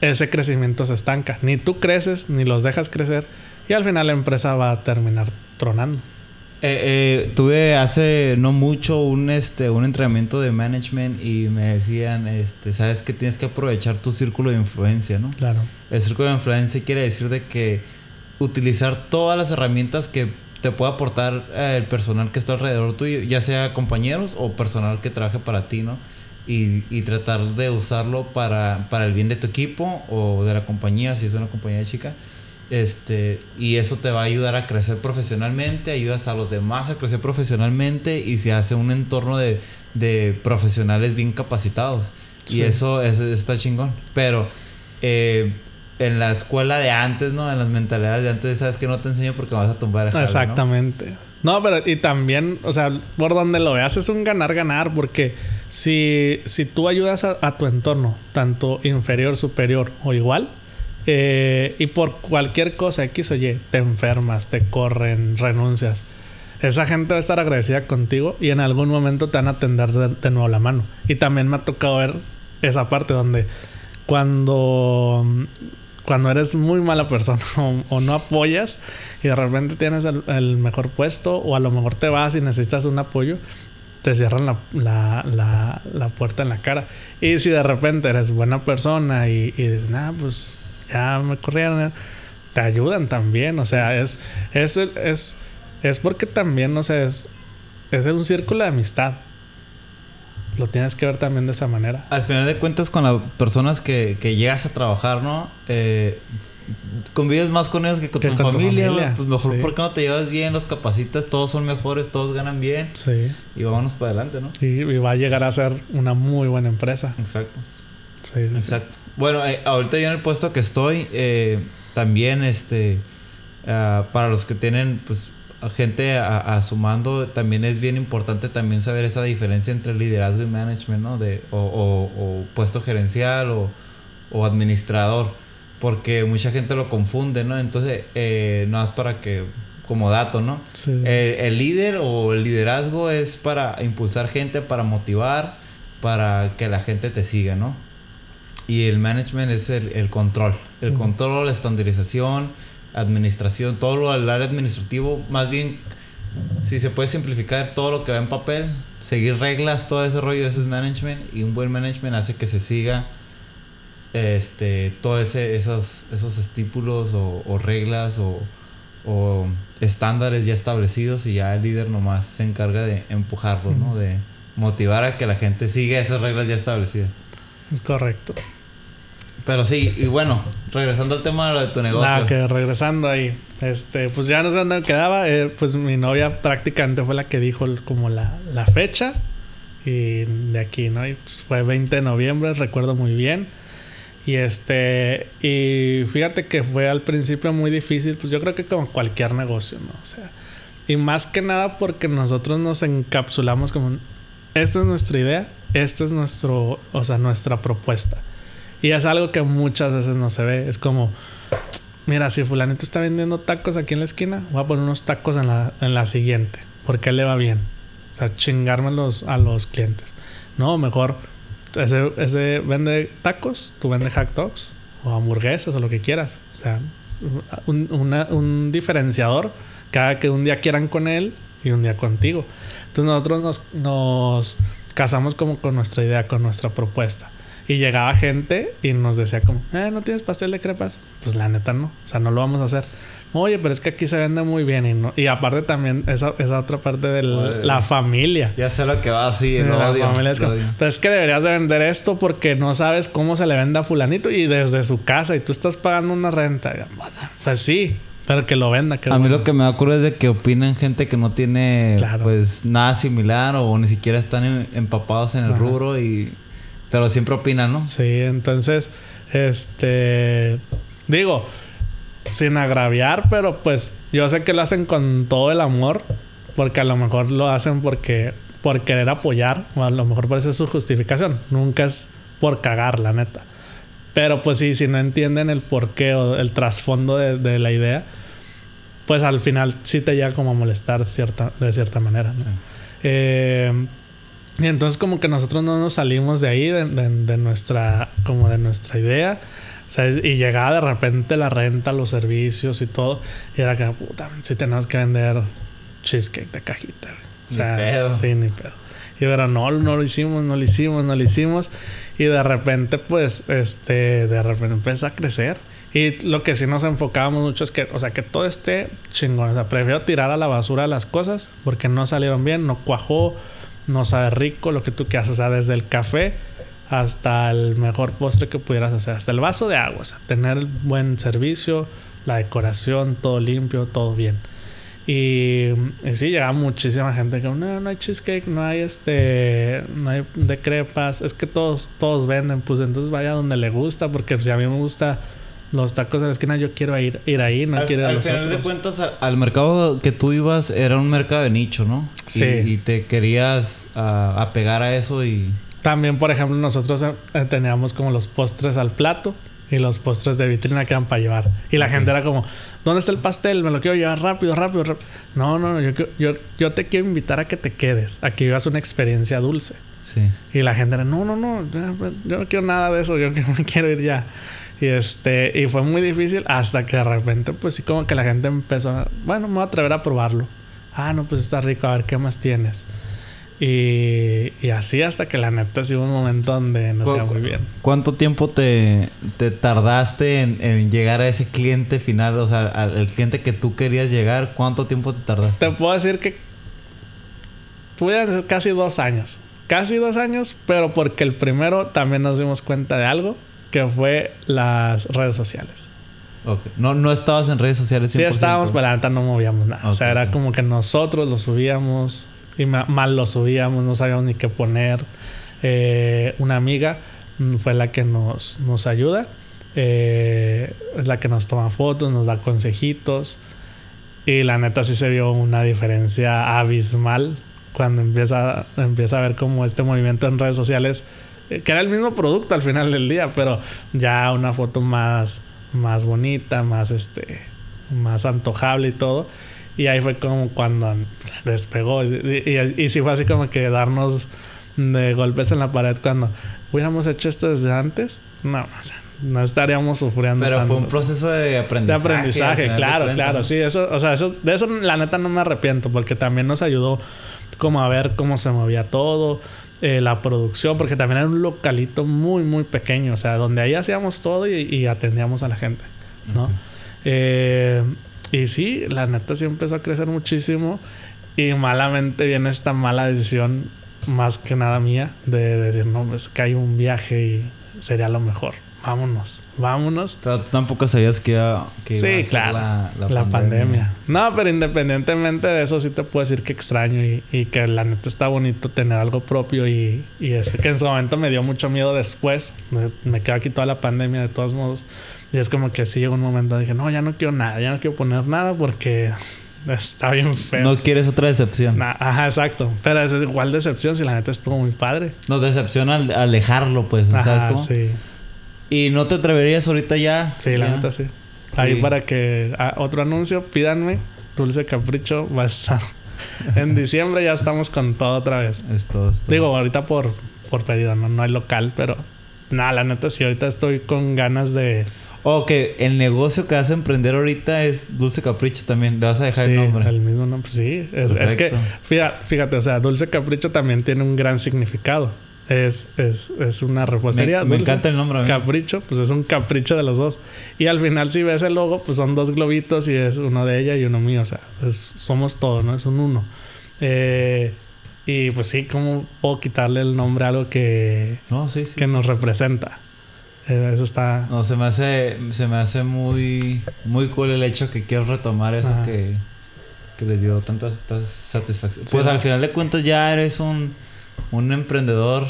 ese crecimiento se estanca. Ni tú creces, ni los dejas crecer y al final la empresa va a terminar tronando. Eh, eh, tuve hace no mucho un este un entrenamiento de management y me decían este sabes que tienes que aprovechar tu círculo de influencia no claro el círculo de influencia quiere decir de que utilizar todas las herramientas que te pueda aportar eh, el personal que está alrededor tuyo, ya sea compañeros o personal que trabaje para ti, ¿no? Y, y tratar de usarlo para, para, el bien de tu equipo o de la compañía, si es una compañía chica. Este, y eso te va a ayudar a crecer profesionalmente, ayudas a los demás a crecer profesionalmente y se hace un entorno de, de profesionales bien capacitados. Y eso, eso, está chingón. Pero eh, en la escuela de antes, ¿no? En las mentalidades de antes, sabes que no te enseño porque vas a tumbar el Exactamente. ¿no? pero y también, o sea, por donde lo veas es un ganar-ganar porque si, si tú ayudas a, tu entorno, tanto inferior, superior o igual, eh, y por cualquier cosa X o Y, te enfermas, te corren, renuncias. Esa gente va a estar agradecida contigo y en algún momento te van a tender de nuevo la mano. Y también me ha tocado ver esa parte donde cuando cuando eres muy mala persona o, no apoyas y de repente tienes el, mejor puesto o a lo mejor te vas y necesitas un apoyo, te cierran la, la, la, puerta en la cara. Y si de repente eres buena persona y, y dices, nah, pues ya me corrieron, te ayudan también. O sea, es, es, es, es porque también, no sé, es, es un círculo de amistad lo tienes que ver también de esa manera. Al final de cuentas, con las personas que, que llegas a trabajar, ¿no? Eh, convives más con ellos que con, tu, familia, Pues mejor porque no te llevas bien, los capacitas, todos son mejores, todos ganan bien. Sí. Y vámonos para adelante, ¿no? Y, va a llegar a ser una muy buena empresa. Exacto. Sí, Exacto. Bueno, eh, ahorita yo en el puesto que estoy, eh, también este, ah, para los que tienen, pues, gente a, a, su mando, también es bien importante también saber esa diferencia entre liderazgo y management, ¿no? De, o, o, puesto gerencial o, o, administrador, porque mucha gente lo confunde, ¿no? Entonces, eh, no es para que, como dato, ¿no? El, líder o el liderazgo es para impulsar gente, para motivar, para que la gente te siga, ¿no? Y el management es el, el control, el control, la estandarización, administración, todo lo del área administrativo, más bien, si se puede simplificar todo lo que va en papel, seguir reglas, todo ese rollo, ese es management, y un buen management hace que se siga este todo ese esos esos estípulos o, reglas o, o, estándares ya establecidos y ya el líder nomás se encarga de empujarlos, ¿no? De motivar a que la gente siga esas reglas ya establecidas. Es correcto. Pero sí, y bueno, regresando al tema de, lo de tu negocio. Nada, que regresando ahí. Este, pues ya no sé dónde quedaba. Eh, pues mi novia prácticamente fue la que dijo como la, la fecha. Y de aquí, ¿no? Y pues fue 20 de noviembre, recuerdo muy bien. Y este, y fíjate que fue al principio muy difícil, pues yo creo que como cualquier negocio, ¿no? O sea, y más que nada porque nosotros nos encapsulamos como, esta es nuestra idea, esta es nuestro, o sea, nuestra propuesta. Y es algo que muchas veces no se ve. Es como, mira, si fulanito está vendiendo tacos aquí en la esquina, voy a poner unos tacos en la, en la siguiente. Porque le va bien. O sea, chingármelos a los clientes. No, mejor, ese, ese vende tacos, tú vendes hot dogs o hamburguesas o lo que quieras. O sea, un, un diferenciador cada que un día quieran con él y un día contigo. Entonces nosotros nos, nos casamos como con nuestra idea, con nuestra propuesta. Y llegaba gente y nos decía como, eh, ¿no tienes pastel de crepas? Pues la neta no, o sea, no lo vamos a hacer. Oye, pero es que aquí se vende muy bien y no. Y aparte también esa, esa otra parte de la familia. Ya sé lo que va así, lo la familia es, pero es que deberías de vender esto porque no sabes cómo se le vende a fulanito y desde su casa y tú estás pagando una renta. Pues sí, pero que lo venda. a mí lo que me ocurre es de que opinan gente que no tiene pues nada similar o ni siquiera están empapados en el rubro y pero siempre opinan, ¿no? Sí, entonces, este, digo, sin agraviar, pero pues yo sé que lo hacen con todo el amor, porque a lo mejor lo hacen porque por querer apoyar, o a lo mejor por esa es su justificación. Nunca es por cagar, la neta. Pero pues sí, si no entienden el porqué o el trasfondo de, la idea, pues al final sí te llega como a molestar cierta, de cierta manera. ¿no? Eh, y entonces como que nosotros no nos salimos de ahí, de, de, nuestra, como de nuestra idea. Sea, y llegaba de repente la renta, los servicios y todo. Y era que, puta, si tenemos que vender cheesecake de cajita. O sea, ni pedo. Sí, ni pedo. Y pero no, no lo hicimos, no lo hicimos, no lo hicimos. Y de repente, pues, este, de repente empieza a crecer. Y lo que sí nos enfocábamos mucho es que, o sea, que todo esté chingón. O sea, prefiero tirar a la basura las cosas porque no salieron bien, no cuajó no sabe rico, lo que tú quieras, o sea, desde el café hasta el mejor postre que pudieras hacer, hasta el vaso de agua, o sea, tener buen servicio, la decoración, todo limpio, todo bien. Y, sí, llegaba muchísima gente que no, no hay cheesecake, no hay este, no hay de crepas, es que todos, todos venden, pues entonces vaya donde le gusta, porque si a mí me gusta los tacos de la esquina, yo quiero ir, ir ahí, no quiero ir a los final de cuentas, al, mercado que tú ibas era un mercado de nicho, ¿no? Sí. Y, te querías uh, apegar a eso y... También, por ejemplo, nosotros eh, teníamos como los postres al plato y los postres de vitrina que eran para llevar. Y la gente era como, ¿dónde está el pastel? Me lo quiero llevar rápido, rápido, rápido. No, no, no, yo, yo, yo te quiero invitar a que te quedes, a que vivas una experiencia dulce. Sí. Y la gente era, no, no, no, yo no quiero nada de eso, yo me quiero ir ya. Y este, y fue muy difícil hasta que de repente, pues sí, como que la gente empezó a, bueno, me voy a atrever a probarlo. Ah, no, pues está rico, a ver qué más tienes. Y, y así hasta que la neta sí hubo un momento donde no se muy bien. ¿Cuánto tiempo te, te tardaste en, llegar a ese cliente final? O sea, al, cliente que tú querías llegar, ¿cuánto tiempo te tardaste? Te puedo decir que pude ser casi dos años. Casi dos años, pero porque el primero también nos dimos cuenta de algo que fue las redes sociales. Okay. No, no estabas en redes sociales. 100%. Sí estábamos, pero la neta no movíamos nada. o sea, era como que nosotros lo subíamos y mal lo subíamos, no sabíamos ni qué poner. Eh, una amiga fue la que nos, nos ayuda. Eh, es la que nos toma fotos, nos da consejitos. Y la neta sí se vio una diferencia abismal cuando empieza, empieza a ver como este movimiento en redes sociales, que era el mismo producto al final del día, pero ya una foto más, más bonita, más este, más antojable y todo. Y ahí fue como cuando despegó. Y, y, sí fue así como que darnos de golpes en la pared cuando hubiéramos hecho esto desde antes. No, o sea, no estaríamos sufriendo. Pero fue un proceso de aprendizaje. De aprendizaje, claro, claro. Sí, eso, o sea, eso, de eso la neta no me arrepiento porque también nos ayudó como a ver cómo se movía todo. Eh, la producción, porque también era un localito muy, muy pequeño, o sea, donde ahí hacíamos todo y, atendíamos a la gente, ¿no? Eh, y sí, la neta sí empezó a crecer muchísimo y malamente viene esta mala decisión, más que nada mía, de, decir, no, pues que hay un viaje y sería lo mejor vámonos, vámonos. Pero tampoco sabías que iba, que sí, claro, la, pandemia. No, pero independientemente de eso, sí te puedo decir que extraño y, y que la neta está bonito tener algo propio y, y este, que en su momento me dio mucho miedo después. Me, me quedó aquí toda la pandemia de todos modos. Y es como que sí llegó un momento dije, no, ya no quiero nada, ya no quiero poner nada porque está bien feo. No quieres otra decepción. ajá, exacto. Pero es igual decepción si la neta estuvo muy padre. No, decepción al alejarlo, pues. ¿Sabes cómo? Sí. ¿Y no te atreverías ahorita ya? Sí, la neta sí. Ahí para que... Ah, otro anuncio, pídanme. Dulce Capricho va a estar... en diciembre ya estamos con todo otra vez. Es todo, Digo, ahorita por, por pedido, ¿no? No hay local, pero... Nada, la neta sí. Ahorita estoy con ganas de... Ok, el negocio que vas a emprender ahorita es Dulce Capricho también. Le vas a dejar el nombre. El mismo nombre, sí. Es, es que, fíjate, fíjate, o sea, Dulce Capricho también tiene un gran significado es, es, es una repostería. Me, encanta el nombre. Capricho, pues es un capricho de los dos. Y al final, si ves el logo, pues son dos globitos y es uno de ella y uno mío. O sea, somos todos, ¿no? Es un uno. Eh, y pues sí, ¿cómo puedo quitarle el nombre a algo que, que nos representa? Eh, eso está... No, se me hace, se me hace muy, muy cool el hecho que quiero retomar eso que, que les dio tanta satisfacción. pues al final de cuentas ya eres un un emprendedor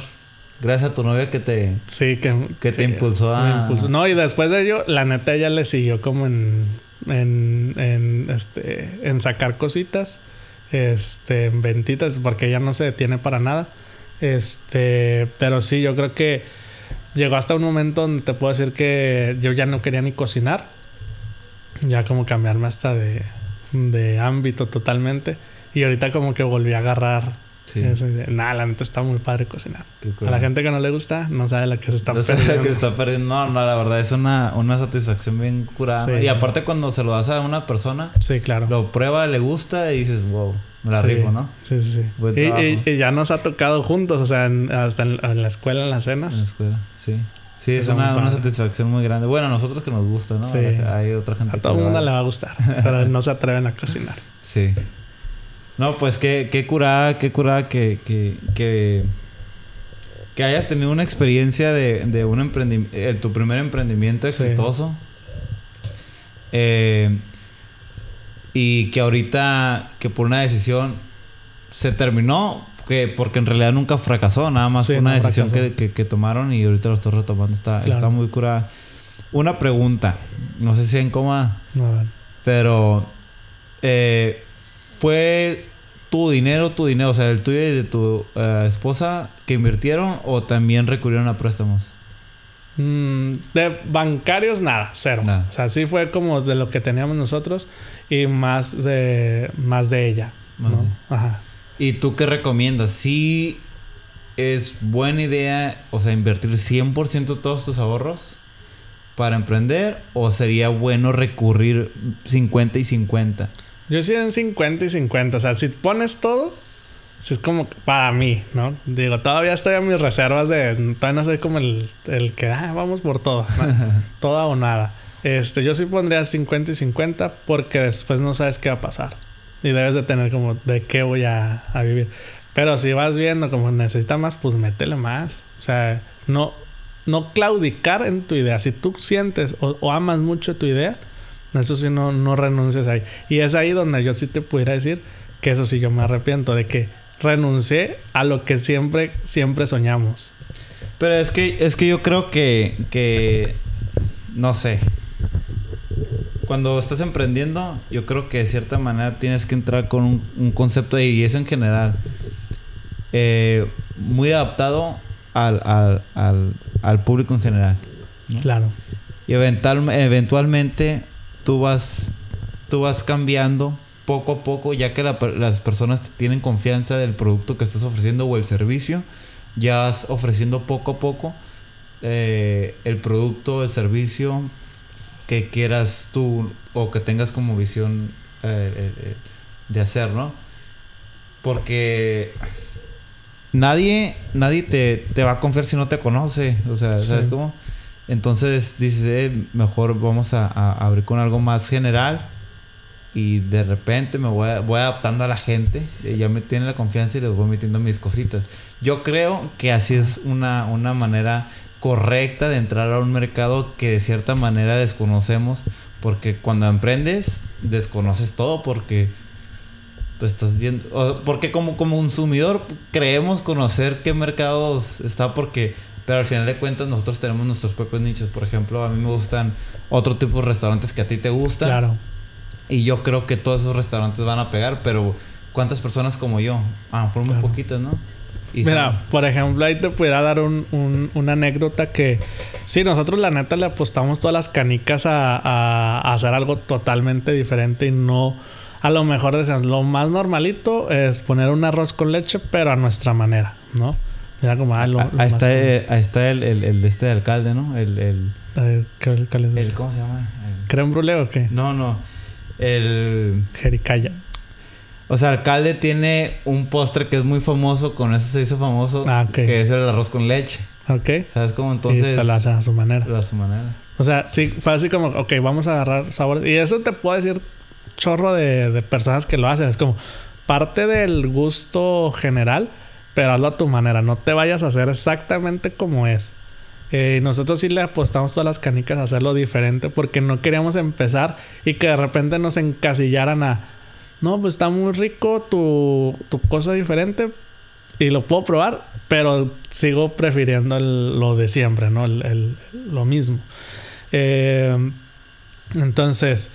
gracias a tu novia que te sí que, que te impulsó a no y después de ello la neta ella le siguió como en en, en este en sacar cositas este en ventitas porque ella no se detiene para nada. Este pero sí yo creo que llegó hasta un momento donde te puedo decir que yo ya no quería ni cocinar ya como cambiarme hasta de de ámbito totalmente. Y ahorita como que volví a agarrar Sí. nada, la neta está muy padre cocinar. A la gente que no le gusta, no sabe la que se está perdiendo. No que se está perdiendo. No, no, la verdad es una, una satisfacción bien curada. Y aparte cuando se lo das a una persona... Sí, claro. Lo prueba, le gusta y dices, wow, me la rico, ¿no? Sí, sí, sí. Y, ya nos ha tocado juntos, o sea, hasta en, la escuela, en las cenas. En la escuela, sí. Sí, es una, una, satisfacción muy grande. Bueno, a nosotros que nos gusta, ¿no? Sí. Hay otra gente A todo el mundo le va a gustar, pero no se atreven a cocinar. Sí. No, pues qué, qué curada, qué curada que, que, que, que hayas tenido una experiencia de, de un emprendimiento, eh, tu primer emprendimiento exitoso. Eh, y que ahorita, que por una decisión se terminó, que porque en realidad nunca fracasó, nada más fue una decisión que, que, tomaron y ahorita lo estoy retomando, está, está muy curada. Una pregunta, no sé si en coma, pero eh, fue tu dinero, tu dinero, o sea, el tuyo y de tu eh, esposa que invirtieron o también recurrieron a préstamos? Mm, de bancarios, nada, cero. O sea, sí fue como de lo que teníamos nosotros y más de, más de ella. ¿no? Ajá. ¿Y tú qué recomiendas? ¿Sí es buena idea, o sea, invertir 100% todos tus ahorros para emprender o sería bueno recurrir 50 y 50? Yo sí en 50 y 50. O sea, si pones todo, si es como para mí, ¿no? Digo, todavía estoy a mis reservas de... Todavía no soy como el, el que, ah, vamos por todo. Toda o nada. Este, yo sí pondría 50 y 50 porque después no sabes qué va a pasar. Y debes de tener como de qué voy a, a vivir. Pero si vas viendo como necesita más, pues métele más. O sea, no, no claudicar en tu idea. Si tú sientes o, o amas mucho tu idea, eso sí, no, no renuncies ahí. Y es ahí donde yo sí te pudiera decir que eso sí yo me arrepiento de que renuncié a lo que siempre, siempre soñamos. Pero es que, es que yo creo que, que, no sé. cuando estás emprendiendo, yo creo que de cierta manera tienes que entrar con un, concepto, y eso en general, eh, muy adaptado al, al, público en general. Claro. Y eventualmente tú vas, tú vas cambiando poco a poco, ya que las personas tienen confianza del producto que estás ofreciendo o el servicio, ya vas ofreciendo poco a poco eh, el producto, el servicio que quieras tú o que tengas como visión eh, eh, de hacer, ¿no? Porque nadie, nadie te, te, va a confiar si no te conoce. O sea, ¿sabes cómo? Entonces dices, eh, mejor vamos a, abrir con algo más general. Y de repente me voy, voy adaptando a la gente. ya me tiene la confianza y les voy metiendo mis cositas. Yo creo que así es una, una manera correcta de entrar a un mercado que de cierta manera desconocemos. Porque cuando emprendes, desconoces todo porque pues estás yendo... Porque como, como consumidor creemos conocer qué mercados está porque... Pero al final de cuentas nosotros tenemos nuestros propios nichos. Por ejemplo, a mí me gustan otro tipo de restaurantes que a ti te gustan. Claro. Y yo creo que todos esos restaurantes van a pegar, pero ¿cuántas personas como yo? A lo mejor muy poquitas, ¿no? Mira, por ejemplo, ahí te pudiera dar un, una anécdota que sí, nosotros la neta le apostamos todas las canicas a, a hacer algo totalmente diferente y no a lo mejor decían, lo más normalito es poner un arroz con leche, pero a nuestra manera, ¿no? Mira como, ah, lo, ahí, está, ahí, está, el, el, el, este alcalde, ¿no? El, el, ¿Qué alcalde es el, ¿Cómo se llama? ¿Creme brûlée o qué? No, no. El... Jericaya. O sea, alcalde tiene un postre que es muy famoso, con eso se hizo famoso, ah, que es el arroz con leche. Ok. ¿Sabes cómo entonces? Y lo hace a su manera. Lo a su manera. O sea, sí, fue así como, ok, vamos a agarrar sabores. Y eso te puedo decir chorro de, personas que lo hacen. Es como parte del gusto general, pero hazlo a tu manera. No te vayas a hacer exactamente como es. Eh, nosotros sí le apostamos todas las canicas a hacerlo diferente porque no queríamos empezar y que de repente nos encasillaran a, no, pues está muy rico tu, tu cosa diferente y lo puedo probar, pero sigo prefiriendo lo de siempre, ¿no? El, lo mismo. Eh, entonces,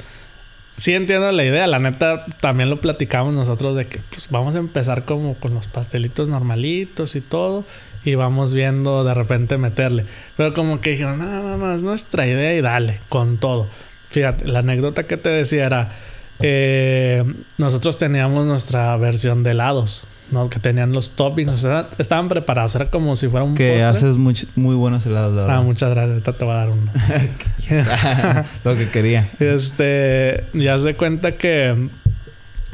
sí entiendo la idea. La neta, también lo platicamos nosotros de que pues vamos a empezar como con los pastelitos normalitos y todo. Y vamos viendo de repente meterle. Pero como que dijeron, no, no, no, es nuestra idea y dale, con todo. Fíjate, la anécdota que te decía era, eh, nosotros teníamos nuestra versión de helados. ¿No? Que tenían los toppings, o sea, estaban preparados, era como si fuera un Que haces muy, muy buenos helados, Ah, muchas gracias, ahorita te voy a dar uno. Lo que quería. Este, ya se cuenta que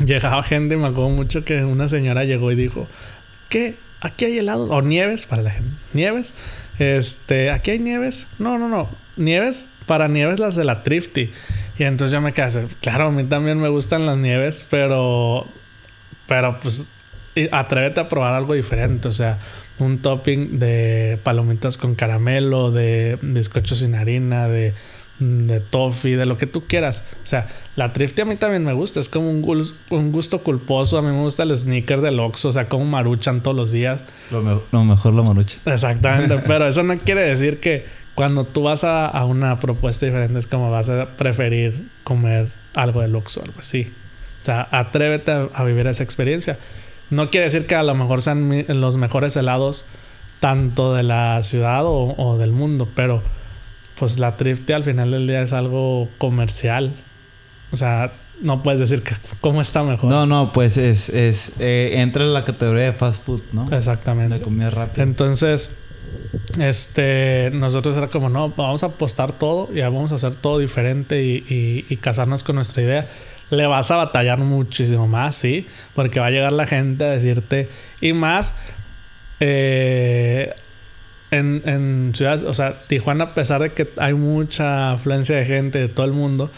llegaba gente, me acuerdo mucho que una señora llegó y dijo, ¿qué? ¿Aquí hay helados? O nieves para la gente. ¿Nieves? Este, ¿aquí hay nieves? No, no, no. Nieves, para nieves las de la Thrifty. Y entonces ya me quedé, claro, a mí también me gustan las nieves, pero... Pero pues atrévete a probar algo diferente. O sea, un topping de palomitas con caramelo, de bizcocho sin harina, de, de toffee, de lo que tú quieras. O sea, la Thrifty a mí también me gusta. Es como un, un gusto culposo. A mí me gusta el sneaker del Oxxo. O sea, como maruchan todos los días. Lo, mejor la marucha. Exactamente. pero eso no quiere decir que cuando tú vas a, a, una propuesta diferente es como vas a preferir comer algo del Oxxo o algo así. O sea, atrévete a vivir esa experiencia. No quiere decir que a lo mejor sean los mejores helados tanto de la ciudad o, del mundo, pero pues la Thrifty al final del día es algo comercial. O sea, no puedes decir que cómo está mejor. No, no, pues es, es eh, entra en la categoría de fast food, ¿no? Exactamente. De comida rápida. Entonces, este, nosotros era como, no, vamos a apostar todo y vamos a hacer todo diferente y, y casarnos con nuestra idea le vas a batallar muchísimo más, sí, porque va a llegar la gente a decirte, y más, eh, en, en ciudades, o sea, Tijuana, a pesar de que hay mucha afluencia de gente de todo el mundo,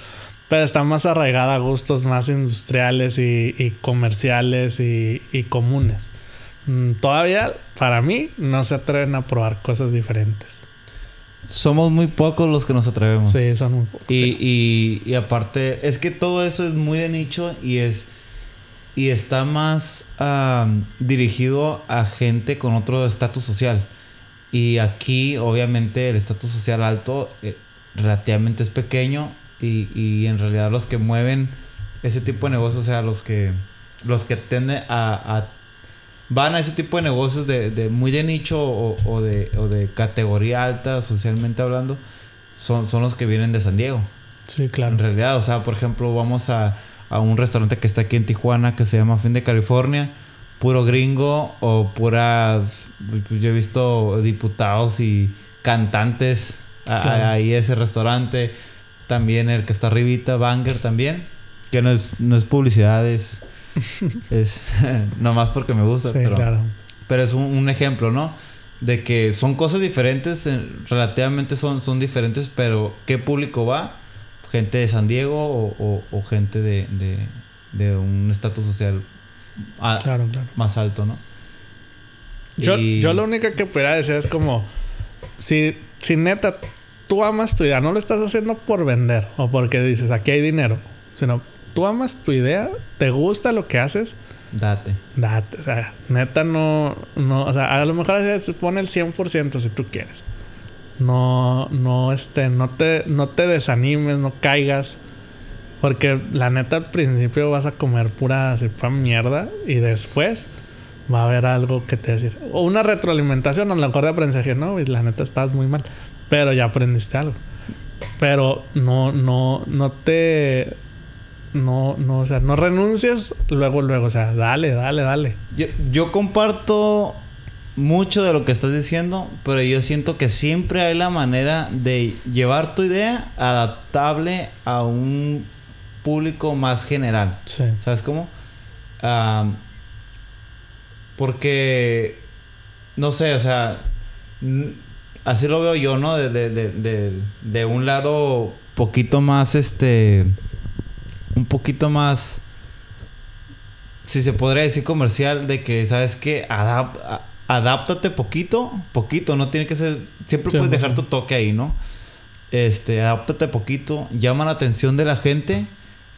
pero está más arraigada a gustos más industriales y, comerciales y, y comunes. Mm, todavía, para mí, no se atreven a probar cosas diferentes somos muy pocos los que nos atrevemos. Sí, son muy pocos. Y, y, aparte, es que todo eso es muy de nicho y es. Y está más dirigido a gente con otro estatus social. Y aquí, obviamente, el estatus social alto eh, relativamente es pequeño y, y en realidad los que mueven ese tipo de negocios, o sea, los que los que tienden a, van a ese tipo de negocios de, de muy de nicho o, o, de, o de categoría alta socialmente hablando, son, son los que vienen de San Diego. Sí, claro. En realidad, o sea, por ejemplo, vamos a, a un restaurante que está aquí en Tijuana que se llama Fin de California, puro gringo o puras, pues yo he visto diputados y cantantes Claro. ahí ese restaurante, también el que está arribita, Banger también, que no es, no es publicidad, es, es nomás porque me gusta, Sí, pero, claro. pero es un, un ejemplo, ¿no? De que son cosas diferentes, eh, relativamente son, son diferentes, pero ¿qué público va? Gente de San Diego o, o- o gente de, de, de un estatus social a- Claro, claro. más alto, ¿no? Yo, Y- yo lo único que pudiera decir es como... Si, si neta tú amas tu idea, no lo estás haciendo por vender o porque dices aquí hay dinero, sino tú amas tu idea, te gusta lo que haces, Date. date. O sea, neta no, no, o sea, a lo mejor así es, pone el 100% si tú quieres. No, no, este, no te, no te desanimes, no caigas. Porque la neta al principio vas a comer pura, así, pura mierda y después va a haber algo que te decir. O una retroalimentación, a lo mejor de aprendizaje, no, la neta estás muy mal. Pero ya aprendiste algo. Pero no, no, no te. No, no, o sea, no renuncies luego, luego. O sea, dale, dale, dale. Yo, yo comparto mucho de lo que estás diciendo, pero yo siento que siempre hay la manera de llevar tu idea adaptable a un público más general. Sí. ¿Sabes cómo? Porque, no sé, o sea, así lo veo yo, ¿no? De, de, de, de, de un lado poquito más, este, un poquito más, si se podría decir comercial, de que, ¿sabes qué? Adap- adáptate poquito, poquito, no tiene que ser, siempre Sí, puedes dejar sí. tu toque ahí, ¿no? Este, adáptate poquito, llama la atención de la gente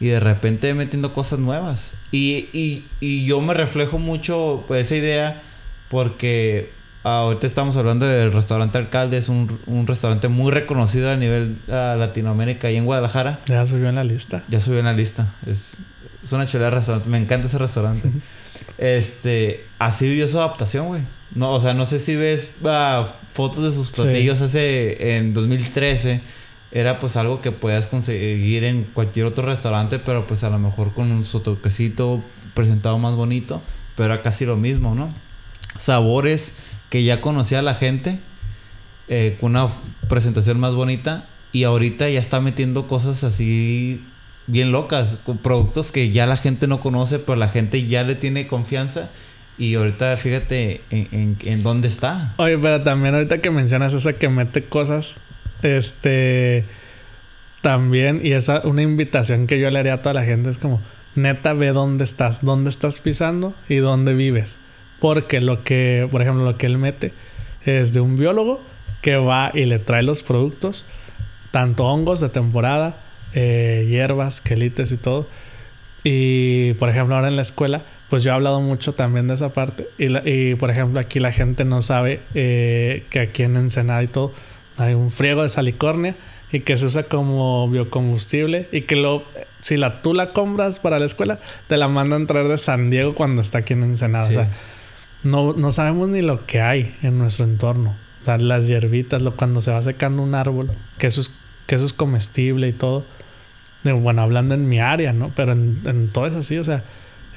y de repente metiendo cosas nuevas. Y, y, y yo me reflejo mucho pues, esa idea porque ahorita estamos hablando del restaurante Alcalde, es un, un restaurante muy reconocido a nivel Latinoamérica y en Guadalajara. Ya subió en la lista. Ya subió en la lista. Es, es una chulada restaurante. Me encanta ese restaurante. este, así vivió su adaptación, güey. No, o sea, no sé si ves ah, fotos de sus Sí. platillos hace en 2013. Era pues algo que puedas conseguir en cualquier otro restaurante, pero pues a lo mejor con un su toquecito presentado más bonito, pero era casi lo mismo, ¿no? Sabores que ya conocía la gente eh, con una presentación más bonita y ahorita ya está metiendo cosas así bien locas, con productos que ya la gente no conoce, pero la gente ya le tiene confianza y ahorita fíjate en, en, en dónde está. Oye, pero también ahorita que mencionas eso que mete cosas, este, también, y esa, una invitación que yo le haría a toda la gente es como, neta, ve dónde estás, dónde estás pisando y dónde vives. Porque lo que, por ejemplo, lo que él mete es de un biólogo que va y le trae los productos, tanto hongos de temporada, eh, hierbas, quelites y todo. Y por ejemplo, ahora en la escuela, pues yo he hablado mucho también de esa parte. Y, la- y, por ejemplo, aquí la gente no sabe eh, que aquí en Ensenada y todo hay un friego de salicornia y que se usa como biocombustible y que lo, si la, tú la compras para la escuela, te la mandan traer de San Diego cuando está aquí en Ensenada. Sí. O sea, no, no sabemos ni lo que hay en nuestro entorno. O sea, las hierbitas, lo, cuando se va secando un árbol, que eso es, que eso es comestible y todo. Digo, Bueno, hablando en mi área, ¿no? Pero en, en todo es así, o sea,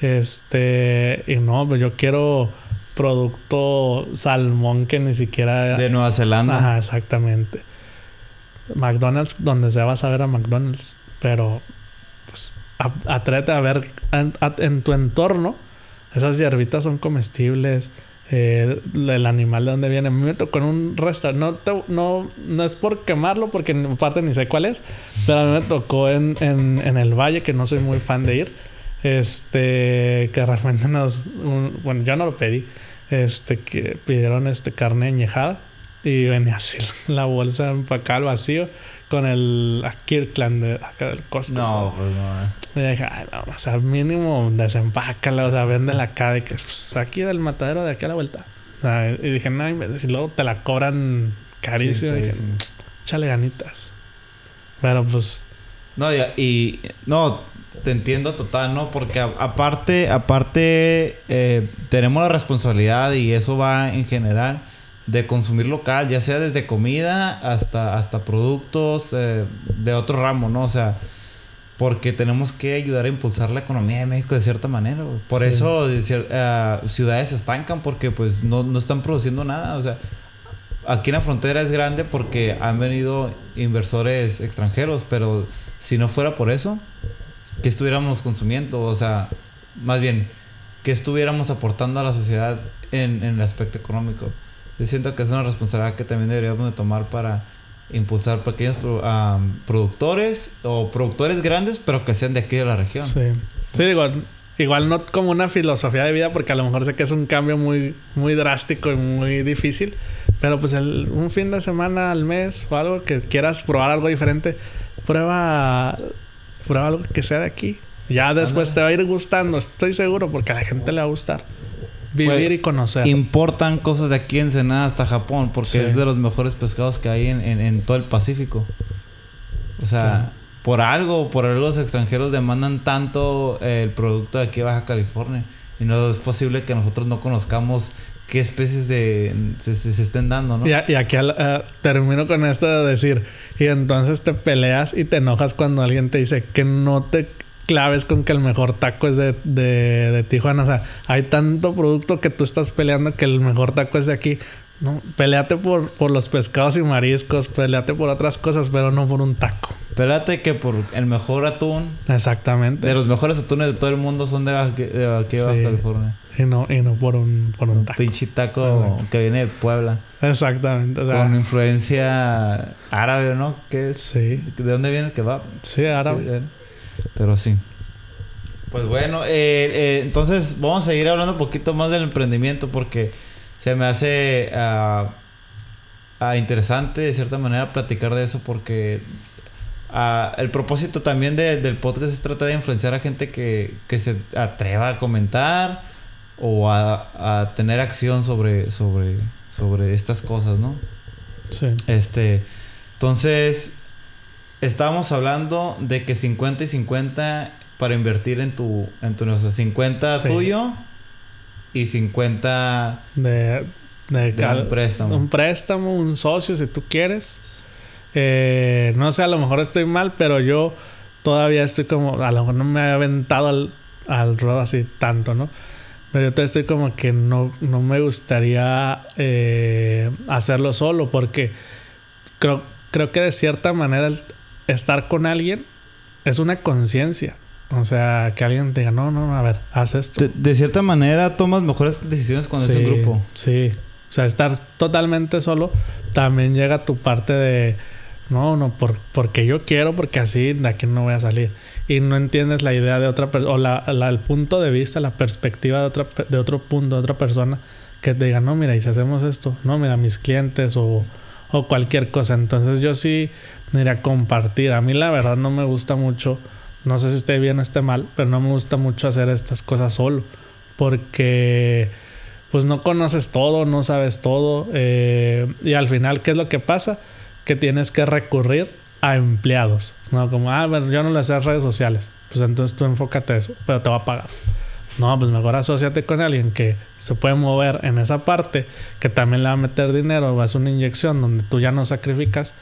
este, y no, pues yo quiero producto salmón que ni siquiera... De Nueva Zelanda. Ajá, exactamente. McDonald's, donde se va a saber a McDonald's. Pero, pues, a- atrévete a ver en tu entorno. Esas hierbitas son comestibles. eh, el animal de dónde viene. Me tocó en un restaurante. No, no, no es por quemarlo, porque en parte ni sé cuál es. Pero a mí me tocó en, en, en el Valle, que no soy muy fan de ir. Este, que de repente nos. un- bueno, yo no lo pedí. Este, que pidieron este carne añejada. Y venía así la bolsa empacada al vacío con el a Kirkland de acá del Costco. No, pues no. eh. Y dije, ay, no, o sea, mínimo desempácala, o sea, véndela acá de que pues, aquí del matadero de aquí a la vuelta. O sea, y dije, no, y luego te la cobran carísimo. Sí, Y dije, échale ganitas. Pero pues, No, y, y- no, te entiendo total, ¿no? Porque a- aparte, aparte, eh, tenemos la responsabilidad y eso va en general de consumir local, ya sea desde comida hasta, hasta productos eh, de otro ramo, ¿no? O sea, porque tenemos que ayudar a impulsar la economía de México de cierta manera. Por Sí. eso ah, ciudades se estancan porque pues no, no están produciendo nada. O sea, aquí en la frontera es grande porque han venido inversores extranjeros, pero si no fuera por eso, ¿qué estuviéramos consumiendo? O sea, más bien, ¿qué estuviéramos aportando a la sociedad en, en el aspecto económico? Yo siento que es una responsabilidad que también deberíamos de tomar para impulsar pequeños ah, productores o productores grandes, pero que sean de aquí de la región. Sí. Sí, digo, igual no como una filosofía de vida, porque a lo mejor sé que es un cambio muy, muy drástico y muy difícil. Pero pues el- un fin de semana al mes o algo que quieras probar algo diferente, prueba, prueba algo que sea de aquí. Ya después Ándale. te va a ir gustando, estoy seguro, porque a la gente le va a gustar. Vivir y conocer. Importan cosas de aquí en Ensenada hasta Japón porque Sí. es de los mejores pescados que hay en, en- en todo el Pacífico. O sea, por algo, por algo los extranjeros demandan tanto eh, el producto de aquí de Baja California. Y no es posible que nosotros no conozcamos qué especies de se, se- se estén dando, ¿no? Y, a- y aquí al- eh, termino con esto de decir, y entonces te peleas y te enojas cuando alguien te dice que no te claves con que el mejor taco es de, de, de Tijuana. O sea, hay tanto producto que tú estás peleando que el mejor taco es de aquí. No, peleate por, por los pescados y mariscos, peleate por otras cosas, pero no por un taco. Espérate que por el mejor atún, Exactamente. de los mejores atunes de todo el mundo son de, Baja- de aquí de Baja. California. Y no, y no por un, por un taco. Pinche taco que viene de Puebla. Exactamente. O sea, con influencia árabe, ¿no? ¿Qué es? sí. ¿De dónde viene el kebab? Sí, árabe. Pero sí. Pues bueno, eh, eh, entonces vamos a seguir hablando un poquito más del emprendimiento porque se me hace ah, interesante de cierta manera platicar de eso porque ah, el propósito también de- del podcast es tratar de influenciar a gente que, que se atreva a comentar o a, a tener acción sobre, sobre, sobre estas cosas, ¿no? Sí. Este, entonces, estábamos hablando de que 50 y 50 para invertir en tu, en tu negocio. 50 Sí. tuyo y 50 de, de, De un préstamo. Un préstamo, un socio, si tú quieres. Eh, no sé, a lo mejor estoy mal, pero yo todavía estoy como... A lo mejor no me he aventado al, al ruedo así tanto, ¿no? Pero yo todavía estoy como que no, no me gustaría eh, hacerlo solo porque creo, creo que de cierta manera el estar con alguien es una conciencia. O sea, que alguien te diga, no, no, a ver, haz esto. de, de cierta manera tomas mejores decisiones cuando es Sí, un grupo. Sí. O sea, estar totalmente solo también llega tu parte de no, no, por, porque yo quiero, porque así de aquí no voy a salir. Y no entiendes la idea de otra persona, o la, la- el punto de vista, la perspectiva de, otra, de otro punto, de otra persona, que te diga, no, mira, y si hacemos esto, no, mira, mis clientes o, o cualquier cosa. Entonces yo sí, mira, compartir. A mí la verdad no me gusta mucho, no sé si esté bien o esté mal, pero no me gusta mucho hacer estas cosas solo. Porque pues no conoces todo, no sabes todo. eh, y al final, ¿qué es lo que pasa? Que tienes que recurrir a empleados. No, como, ah, bueno, yo no le sé redes sociales. Pues entonces tú enfócate eso, pero te va a pagar. No, pues mejor asociate con alguien que se puede mover en esa parte, que también le va a meter dinero, va a ser una inyección donde tú ya no sacrificas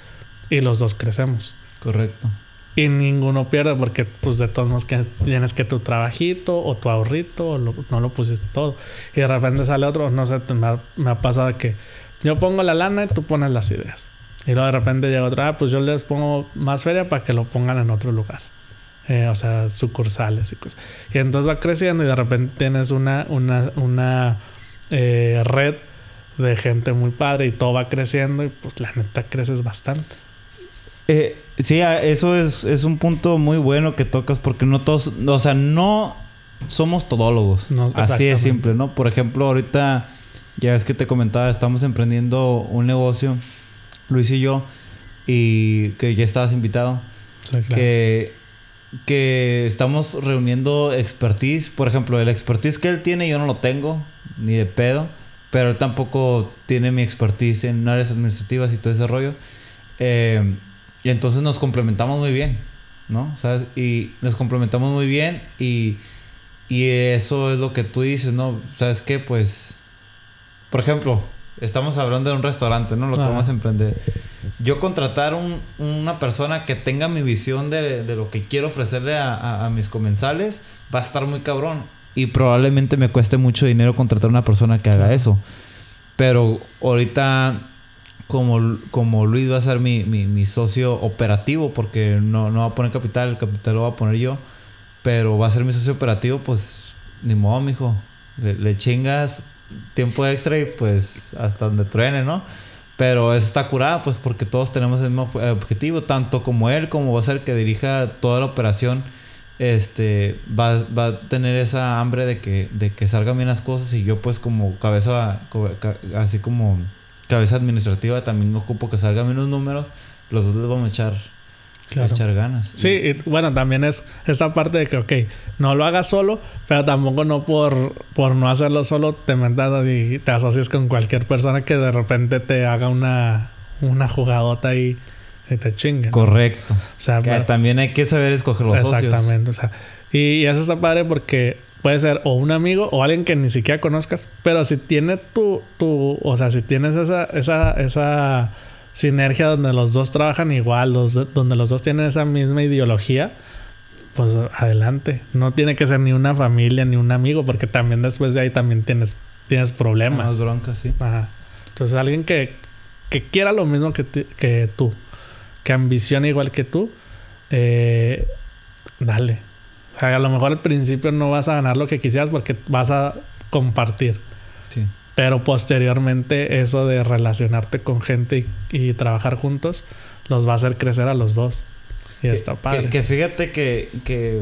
y los dos crecemos. Correcto. Y ninguno pierde porque, pues, de todos modos que tienes que tu trabajito o tu ahorrito o lo- no lo pusiste todo. Y de repente sale otro, no sé, te- me ha, me ha pasado que yo pongo la lana y tú pones las ideas. Y luego de repente llega otro, ah, pues yo les pongo más feria para que lo pongan en otro lugar. Eh, o sea, sucursales y cosas. Y entonces va creciendo y de repente tienes una, una, una eh, red de gente muy padre y todo va creciendo y pues la neta creces bastante. Eh, sí, eso es, es un punto muy bueno que tocas porque no todos, o sea, no somos todólogos. No, Así de exactamente. simple, ¿no? Por ejemplo, ahorita, ya es que te comentaba, estamos emprendiendo un negocio, Luis y yo, y que ya estabas invitado, Sí, claro. que, que estamos reuniendo expertise. Por ejemplo, el expertise que él tiene yo no lo tengo, ni de pedo, pero él tampoco tiene mi expertise en áreas administrativas y todo ese rollo. Eh, y entonces nos complementamos muy bien. ¿no? ¿Sabes? Y nos complementamos muy bien y, y eso es lo que tú dices, ¿no? ¿Sabes qué? Pues, por ejemplo, estamos hablando de un restaurante, ¿no? Lo que Ajá. vamos a emprender. Yo contratar un- una persona que tenga mi visión de, de lo que quiero ofrecerle a, a- a mis comensales va a estar muy cabrón. Y probablemente me cueste mucho dinero contratar una persona que haga eso. Pero ahorita, como, como Luis va a ser mi, mi, mi socio operativo, porque no, no va a poner capital, el capital lo va a poner yo, pero va a ser mi socio operativo, pues ni modo, mijo. Le, le chingas tiempo extra y pues hasta donde truene, ¿no? Pero eso está curada, pues porque todos tenemos el mismo eh, objetivo, tanto como él, como va a ser que dirija toda la operación, este, va, va a tener esa hambre de que, de que salgan bien las cosas y yo pues como cabeza, así como cabeza administrativa también ocupo que salgan bien los números, los dos les vamos a echar, Claro. a echar ganas. Sí, y bueno, también es esta parte de que, ok, no lo hagas solo, pero tampoco no por, por no hacerlo solo te metas y te asocies con cualquier persona que de repente te haga una, una jugadota y, y te chingue. ¿no? Correcto. O sea, Que pero- también hay que saber escoger los socios. Exactamente. O sea, y, y eso está padre porque puede ser o un amigo o alguien que ni siquiera conozcas, pero si tiene tu, tu o sea, si tienes esa, esa, esa sinergia donde los dos trabajan igual, los- donde los dos tienen esa misma ideología, pues adelante. No tiene que ser ni una familia ni un amigo, porque también después de ahí también tienes, tienes problemas. Más broncas, sí. Ajá. Entonces, alguien que, que quiera lo mismo que, que tú, que ambicione igual que tú, eh, dale. O sea, a lo mejor al principio no vas a ganar lo que quisieras porque vas a compartir. Sí. Pero posteriormente, eso de relacionarte con gente y, y trabajar juntos, los va a hacer crecer a los dos. Y Que- está padre. Que, que fíjate que, que,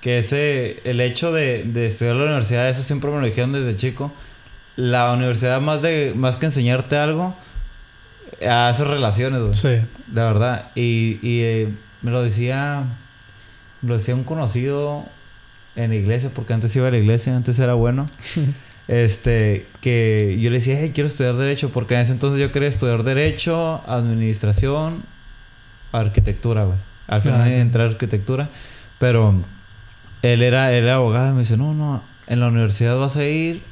que ese, el hecho de, de estudiar la universidad, eso siempre me lo dijeron desde chico. La universidad, más, de, más que enseñarte algo, hace relaciones, güey. Sí. La verdad. Y, y eh, me lo decía, lo decía un conocido en la iglesia, porque antes iba a la iglesia, antes era bueno. Este, que yo le decía, hey, quiero estudiar Derecho, porque en ese entonces yo quería estudiar Derecho, Administración, Arquitectura, güey. Al final Ah, entré a Arquitectura, pero él era, él era abogado y me dice, no, no, en la universidad vas a ir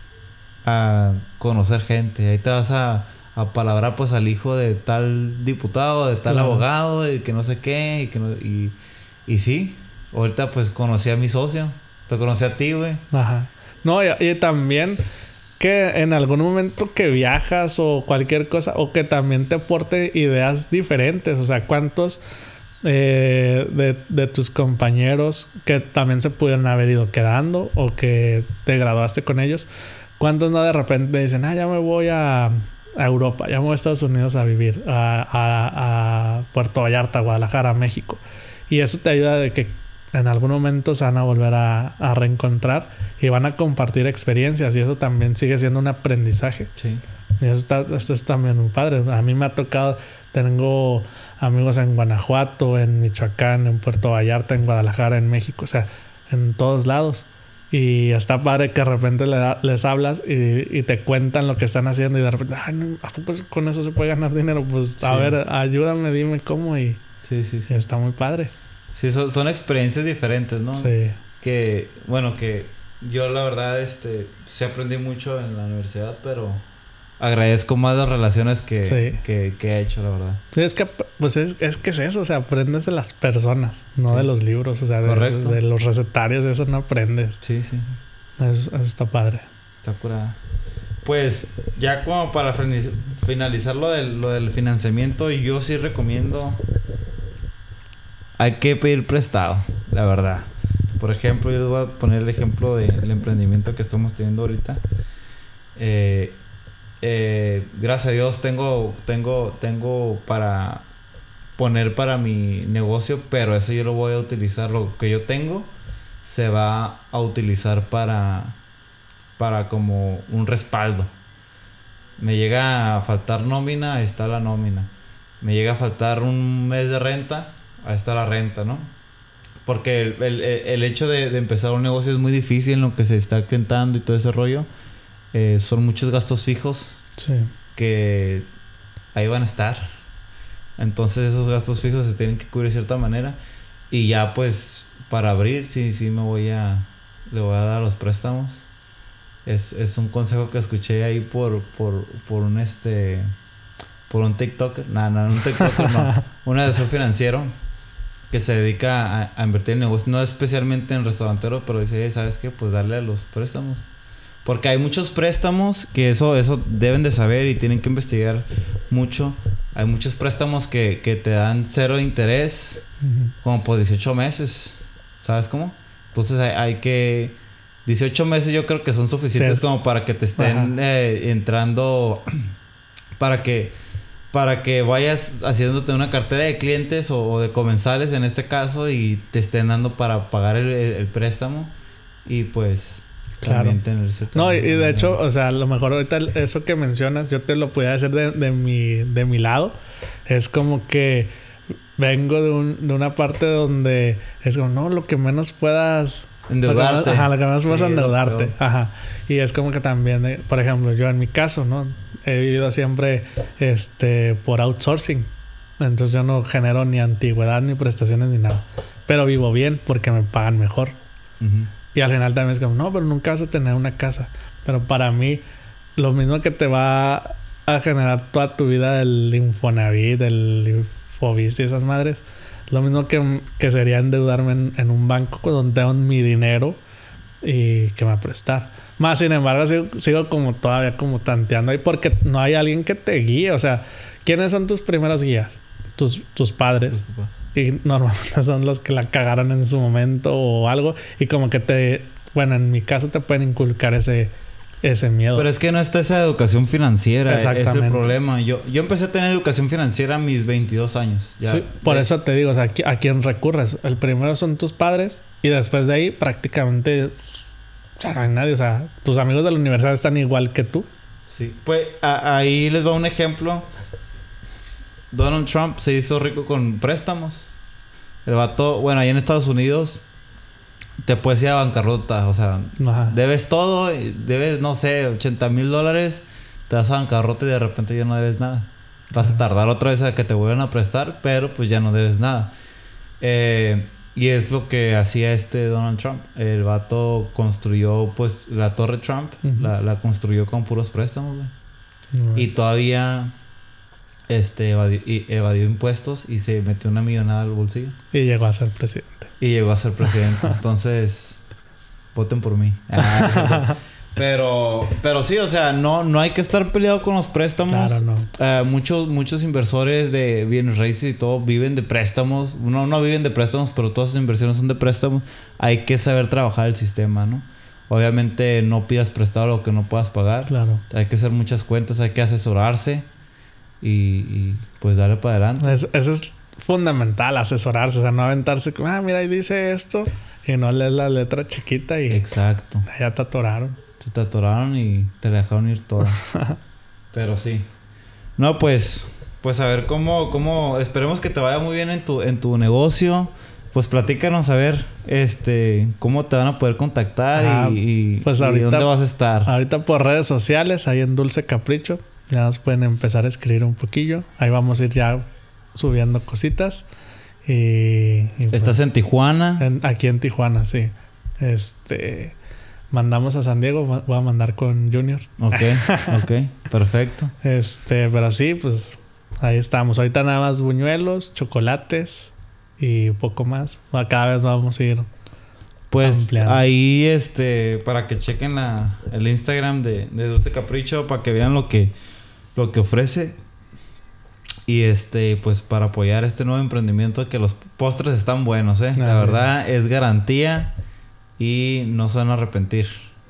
a conocer gente, ahí te vas a, a palabrar pues al hijo de tal diputado, de tal Claro. abogado, y que no sé qué, y que no, y, y sí, ahorita pues conocí a mi socio, te conocí a ti, güey. Ajá. No, y, también que en algún momento que viajas o cualquier cosa, o que también te aporte ideas diferentes. O sea, ¿cuántos eh, de, de tus compañeros que también se pudieron haber ido quedando o que te graduaste con ellos? ¿Cuántos no de repente dicen, ah, ya me voy a, a Europa, ya me voy a Estados Unidos a vivir, a, a- a Puerto Vallarta, Guadalajara, México? Y eso te ayuda de que en algún momento se van a volver a, a reencontrar y van a compartir experiencias y eso también sigue siendo un aprendizaje. Sí. Y eso está, eso está también muy padre. A mí me ha tocado, tengo amigos en Guanajuato, en Michoacán, en Puerto Vallarta, en Guadalajara, en México, o sea, en todos lados. Y está padre que de repente le da- les hablas y, y te cuentan lo que están haciendo y de repente, ay, no, ¿a poco con eso se puede ganar dinero? Pues a Sí. ver, ayúdame, dime cómo y, Sí, sí, sí. está muy padre. Sí, son, son experiencias diferentes, ¿no? Sí. Que, bueno, que yo la verdad, este, sí aprendí mucho en la universidad, pero agradezco más las relaciones que, Sí. que, que he hecho, la verdad. Sí, es que, pues es, es que es eso, o sea, aprendes de las personas, no Sí. de los libros, o sea, de, los recetarios, de eso no aprendes. Sí, sí. Eso, eso está padre. Está curada. Pues ya como para finalizar lo del, lo del financiamiento, yo sí recomiendo... Hay que pedir prestado, la verdad. Por ejemplo, yo les voy a poner el ejemplo del emprendimiento que estamos teniendo ahorita. Eh, eh, gracias a Dios tengo, tengo, tengo para poner para mi negocio, pero eso yo lo voy a utilizar. Lo que yo tengo se va a utilizar para, para como un respaldo. Me llega a faltar nómina, está la nómina. Me llega a faltar un mes de renta, ahí está la renta, ¿no? Porque el, el- el- hecho de, de empezar un negocio es muy difícil en lo que se está clientando y todo ese rollo. Eh, son muchos gastos fijos Sí. que ahí van a estar. Entonces esos gastos fijos se tienen que cubrir de cierta manera. Y ya pues para abrir, sí, sí me voy a... Le voy a dar los préstamos. Es, es un consejo que escuché ahí por, por, por un este... Por un TikToker. No, no, un TikToker no. un asesor financiero que se dedica a, a invertir en negocios. No especialmente en restaurantero, pero dice, ¿sabes qué? Pues darle a los préstamos. Porque hay muchos préstamos que eso, eso deben de saber y tienen que investigar mucho. Hay muchos préstamos que, que te dan cero interés, como por 18 meses. ¿Sabes cómo? Entonces hay, hay que... 18 meses yo creo que son suficientes Sí. como para que te estén eh, entrando... para que... Para que vayas haciéndote una cartera de clientes o, de comensales en este caso y te estén dando para pagar el, el préstamo. Y pues... Claro. Tener No, y, de hecho, o sea, a lo mejor ahorita eso que mencionas, yo te lo podía decir de, de mi, de mi lado. Es como que vengo de, un, de una parte donde es como, no, lo que menos puedas... Endeudarte. Lo que menos- ajá, lo que menos puedas Sí, endeudarte. Ajá. Y es como que también, por ejemplo, yo en mi caso, ¿no? He vivido siempre este, por outsourcing. Entonces yo no genero ni antigüedad, ni prestaciones, ni nada. Pero vivo bien porque me pagan mejor. Ujú. Y al final también es como, no, pero nunca vas a tener una casa. Pero para mí, lo mismo que te va a generar toda tu vida el Infonavit, el Infobis y esas madres, lo mismo que, que sería endeudarme en, en un banco donde tengo mi dinero y que me va a prestar. Más sin embargo, sigo, sigo como todavía como tanteando ahí porque no hay alguien que te guíe. O sea, ¿quiénes son tus primeros guías? Tus, tus padres. Y normalmente son los que la cagaron en su momento o algo. Y como que te... Bueno, en mi caso te pueden inculcar ese, ese miedo. Pero es que no está esa educación financiera. Es el Exactamente. problema. Yo, yo empecé a tener educación financiera a mis 22 años. Ya. Sí, por eso te digo, o sea, ¿a qui- ¿a quién recurres? El primero son tus padres y después de ahí prácticamente... O sea, no hay nadie. O sea, tus amigos de la universidad están igual que tú. Sí. Pues a- ahí les va un ejemplo. Donald Trump se hizo rico con préstamos. El vato, bueno, ahí en Estados Unidos te puedes ir a bancarrota. O sea, Ajá. debes todo, debes, no sé, 80 mil dólares, te vas a bancarrota y de repente ya no debes nada. Vas a tardar otra vez a que te vuelvan a prestar, pero pues ya no debes nada. Eh, y es lo que hacía este Donald Trump. El vato construyó, pues, la torre Trump, la, la construyó con puros préstamos, güey. No. Y todavía este, evadió, y evadió impuestos y se metió una millonada al bolsillo. Y llegó a ser presidente. Y llegó a ser presidente. Entonces, voten por mí. Ah, pero, pero sí, o sea, no, no hay que estar peleado con los préstamos. Claro, no. Eh, muchos, muchos inversores de bienes raíces y todo viven de préstamos. No, no viven de préstamos, pero todas sus inversiones son de préstamos. Hay que saber trabajar el sistema, ¿no? Obviamente no pidas prestado lo que no puedas pagar. Claro. Hay que hacer muchas cuentas, hay que asesorarse y, y, pues darle para adelante. Es- eso es fundamental, asesorarse. O sea, no aventarse como, ah, mira, ahí dice esto. Y no lees la letra chiquita y Exacto. ya te atoraron. Se te atoraron y te la dejaron ir toda. Pero sí. No, pues, pues a ver cómo, cómo, esperemos que te vaya muy bien en tu, en tu negocio. Pues platícanos a ver, este, cómo te van a poder contactar Ah, y, y- pues y ahorita- dónde vas a estar. Ahorita por redes sociales, ahí en Dulce Capricho, ya nos pueden empezar a escribir un poquillo. Ahí vamos a ir ya subiendo cositas. Y, y Estás pues, en Tijuana. en- aquí en Tijuana, sí. Este mandamos a San Diego, voy a mandar con Junior. Ok, ok, perfecto. Este, pero sí, pues ahí estamos. Ahorita nada más buñuelos, chocolates y poco más. Cada vez vamos a ir. Pues Ampliando. ahí, este, para que chequen la, el Instagram de, de Dulce Capricho, para que vean lo que, lo que ofrece. Y este, pues para apoyar este nuevo emprendimiento, que los postres están buenos, ¿eh? La verdad es garantía y no se van a arrepentir.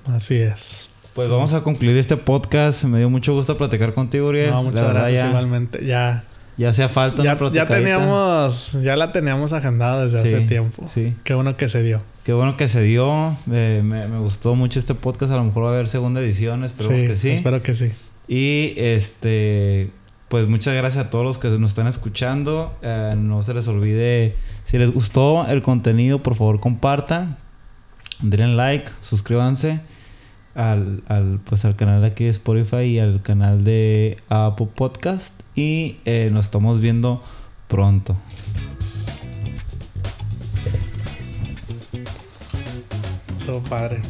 Así es. Pues vamos a concluir este podcast. Me dio mucho gusto platicar contigo, Uriel. No, muchas la verdad gracias ya, igualmente. Ya, ya hacía falta ya, una ya teníamos, ya la teníamos agendada desde Sí, hace tiempo. sí. Qué bueno que se dio. Qué bueno que se dio. Eh, me, me gustó mucho este podcast. A lo mejor va a haber segunda edición. Esperemos que sí. Espero que sí. Y este, pues muchas gracias a todos los que nos están escuchando. Eh, no se les olvide, si les gustó el contenido, por favor compartan, denle like, suscríbanse al, al, pues, al canal de aquí de Spotify y al canal de Apple Podcast. Y eh, nos estamos viendo pronto. Todo padre.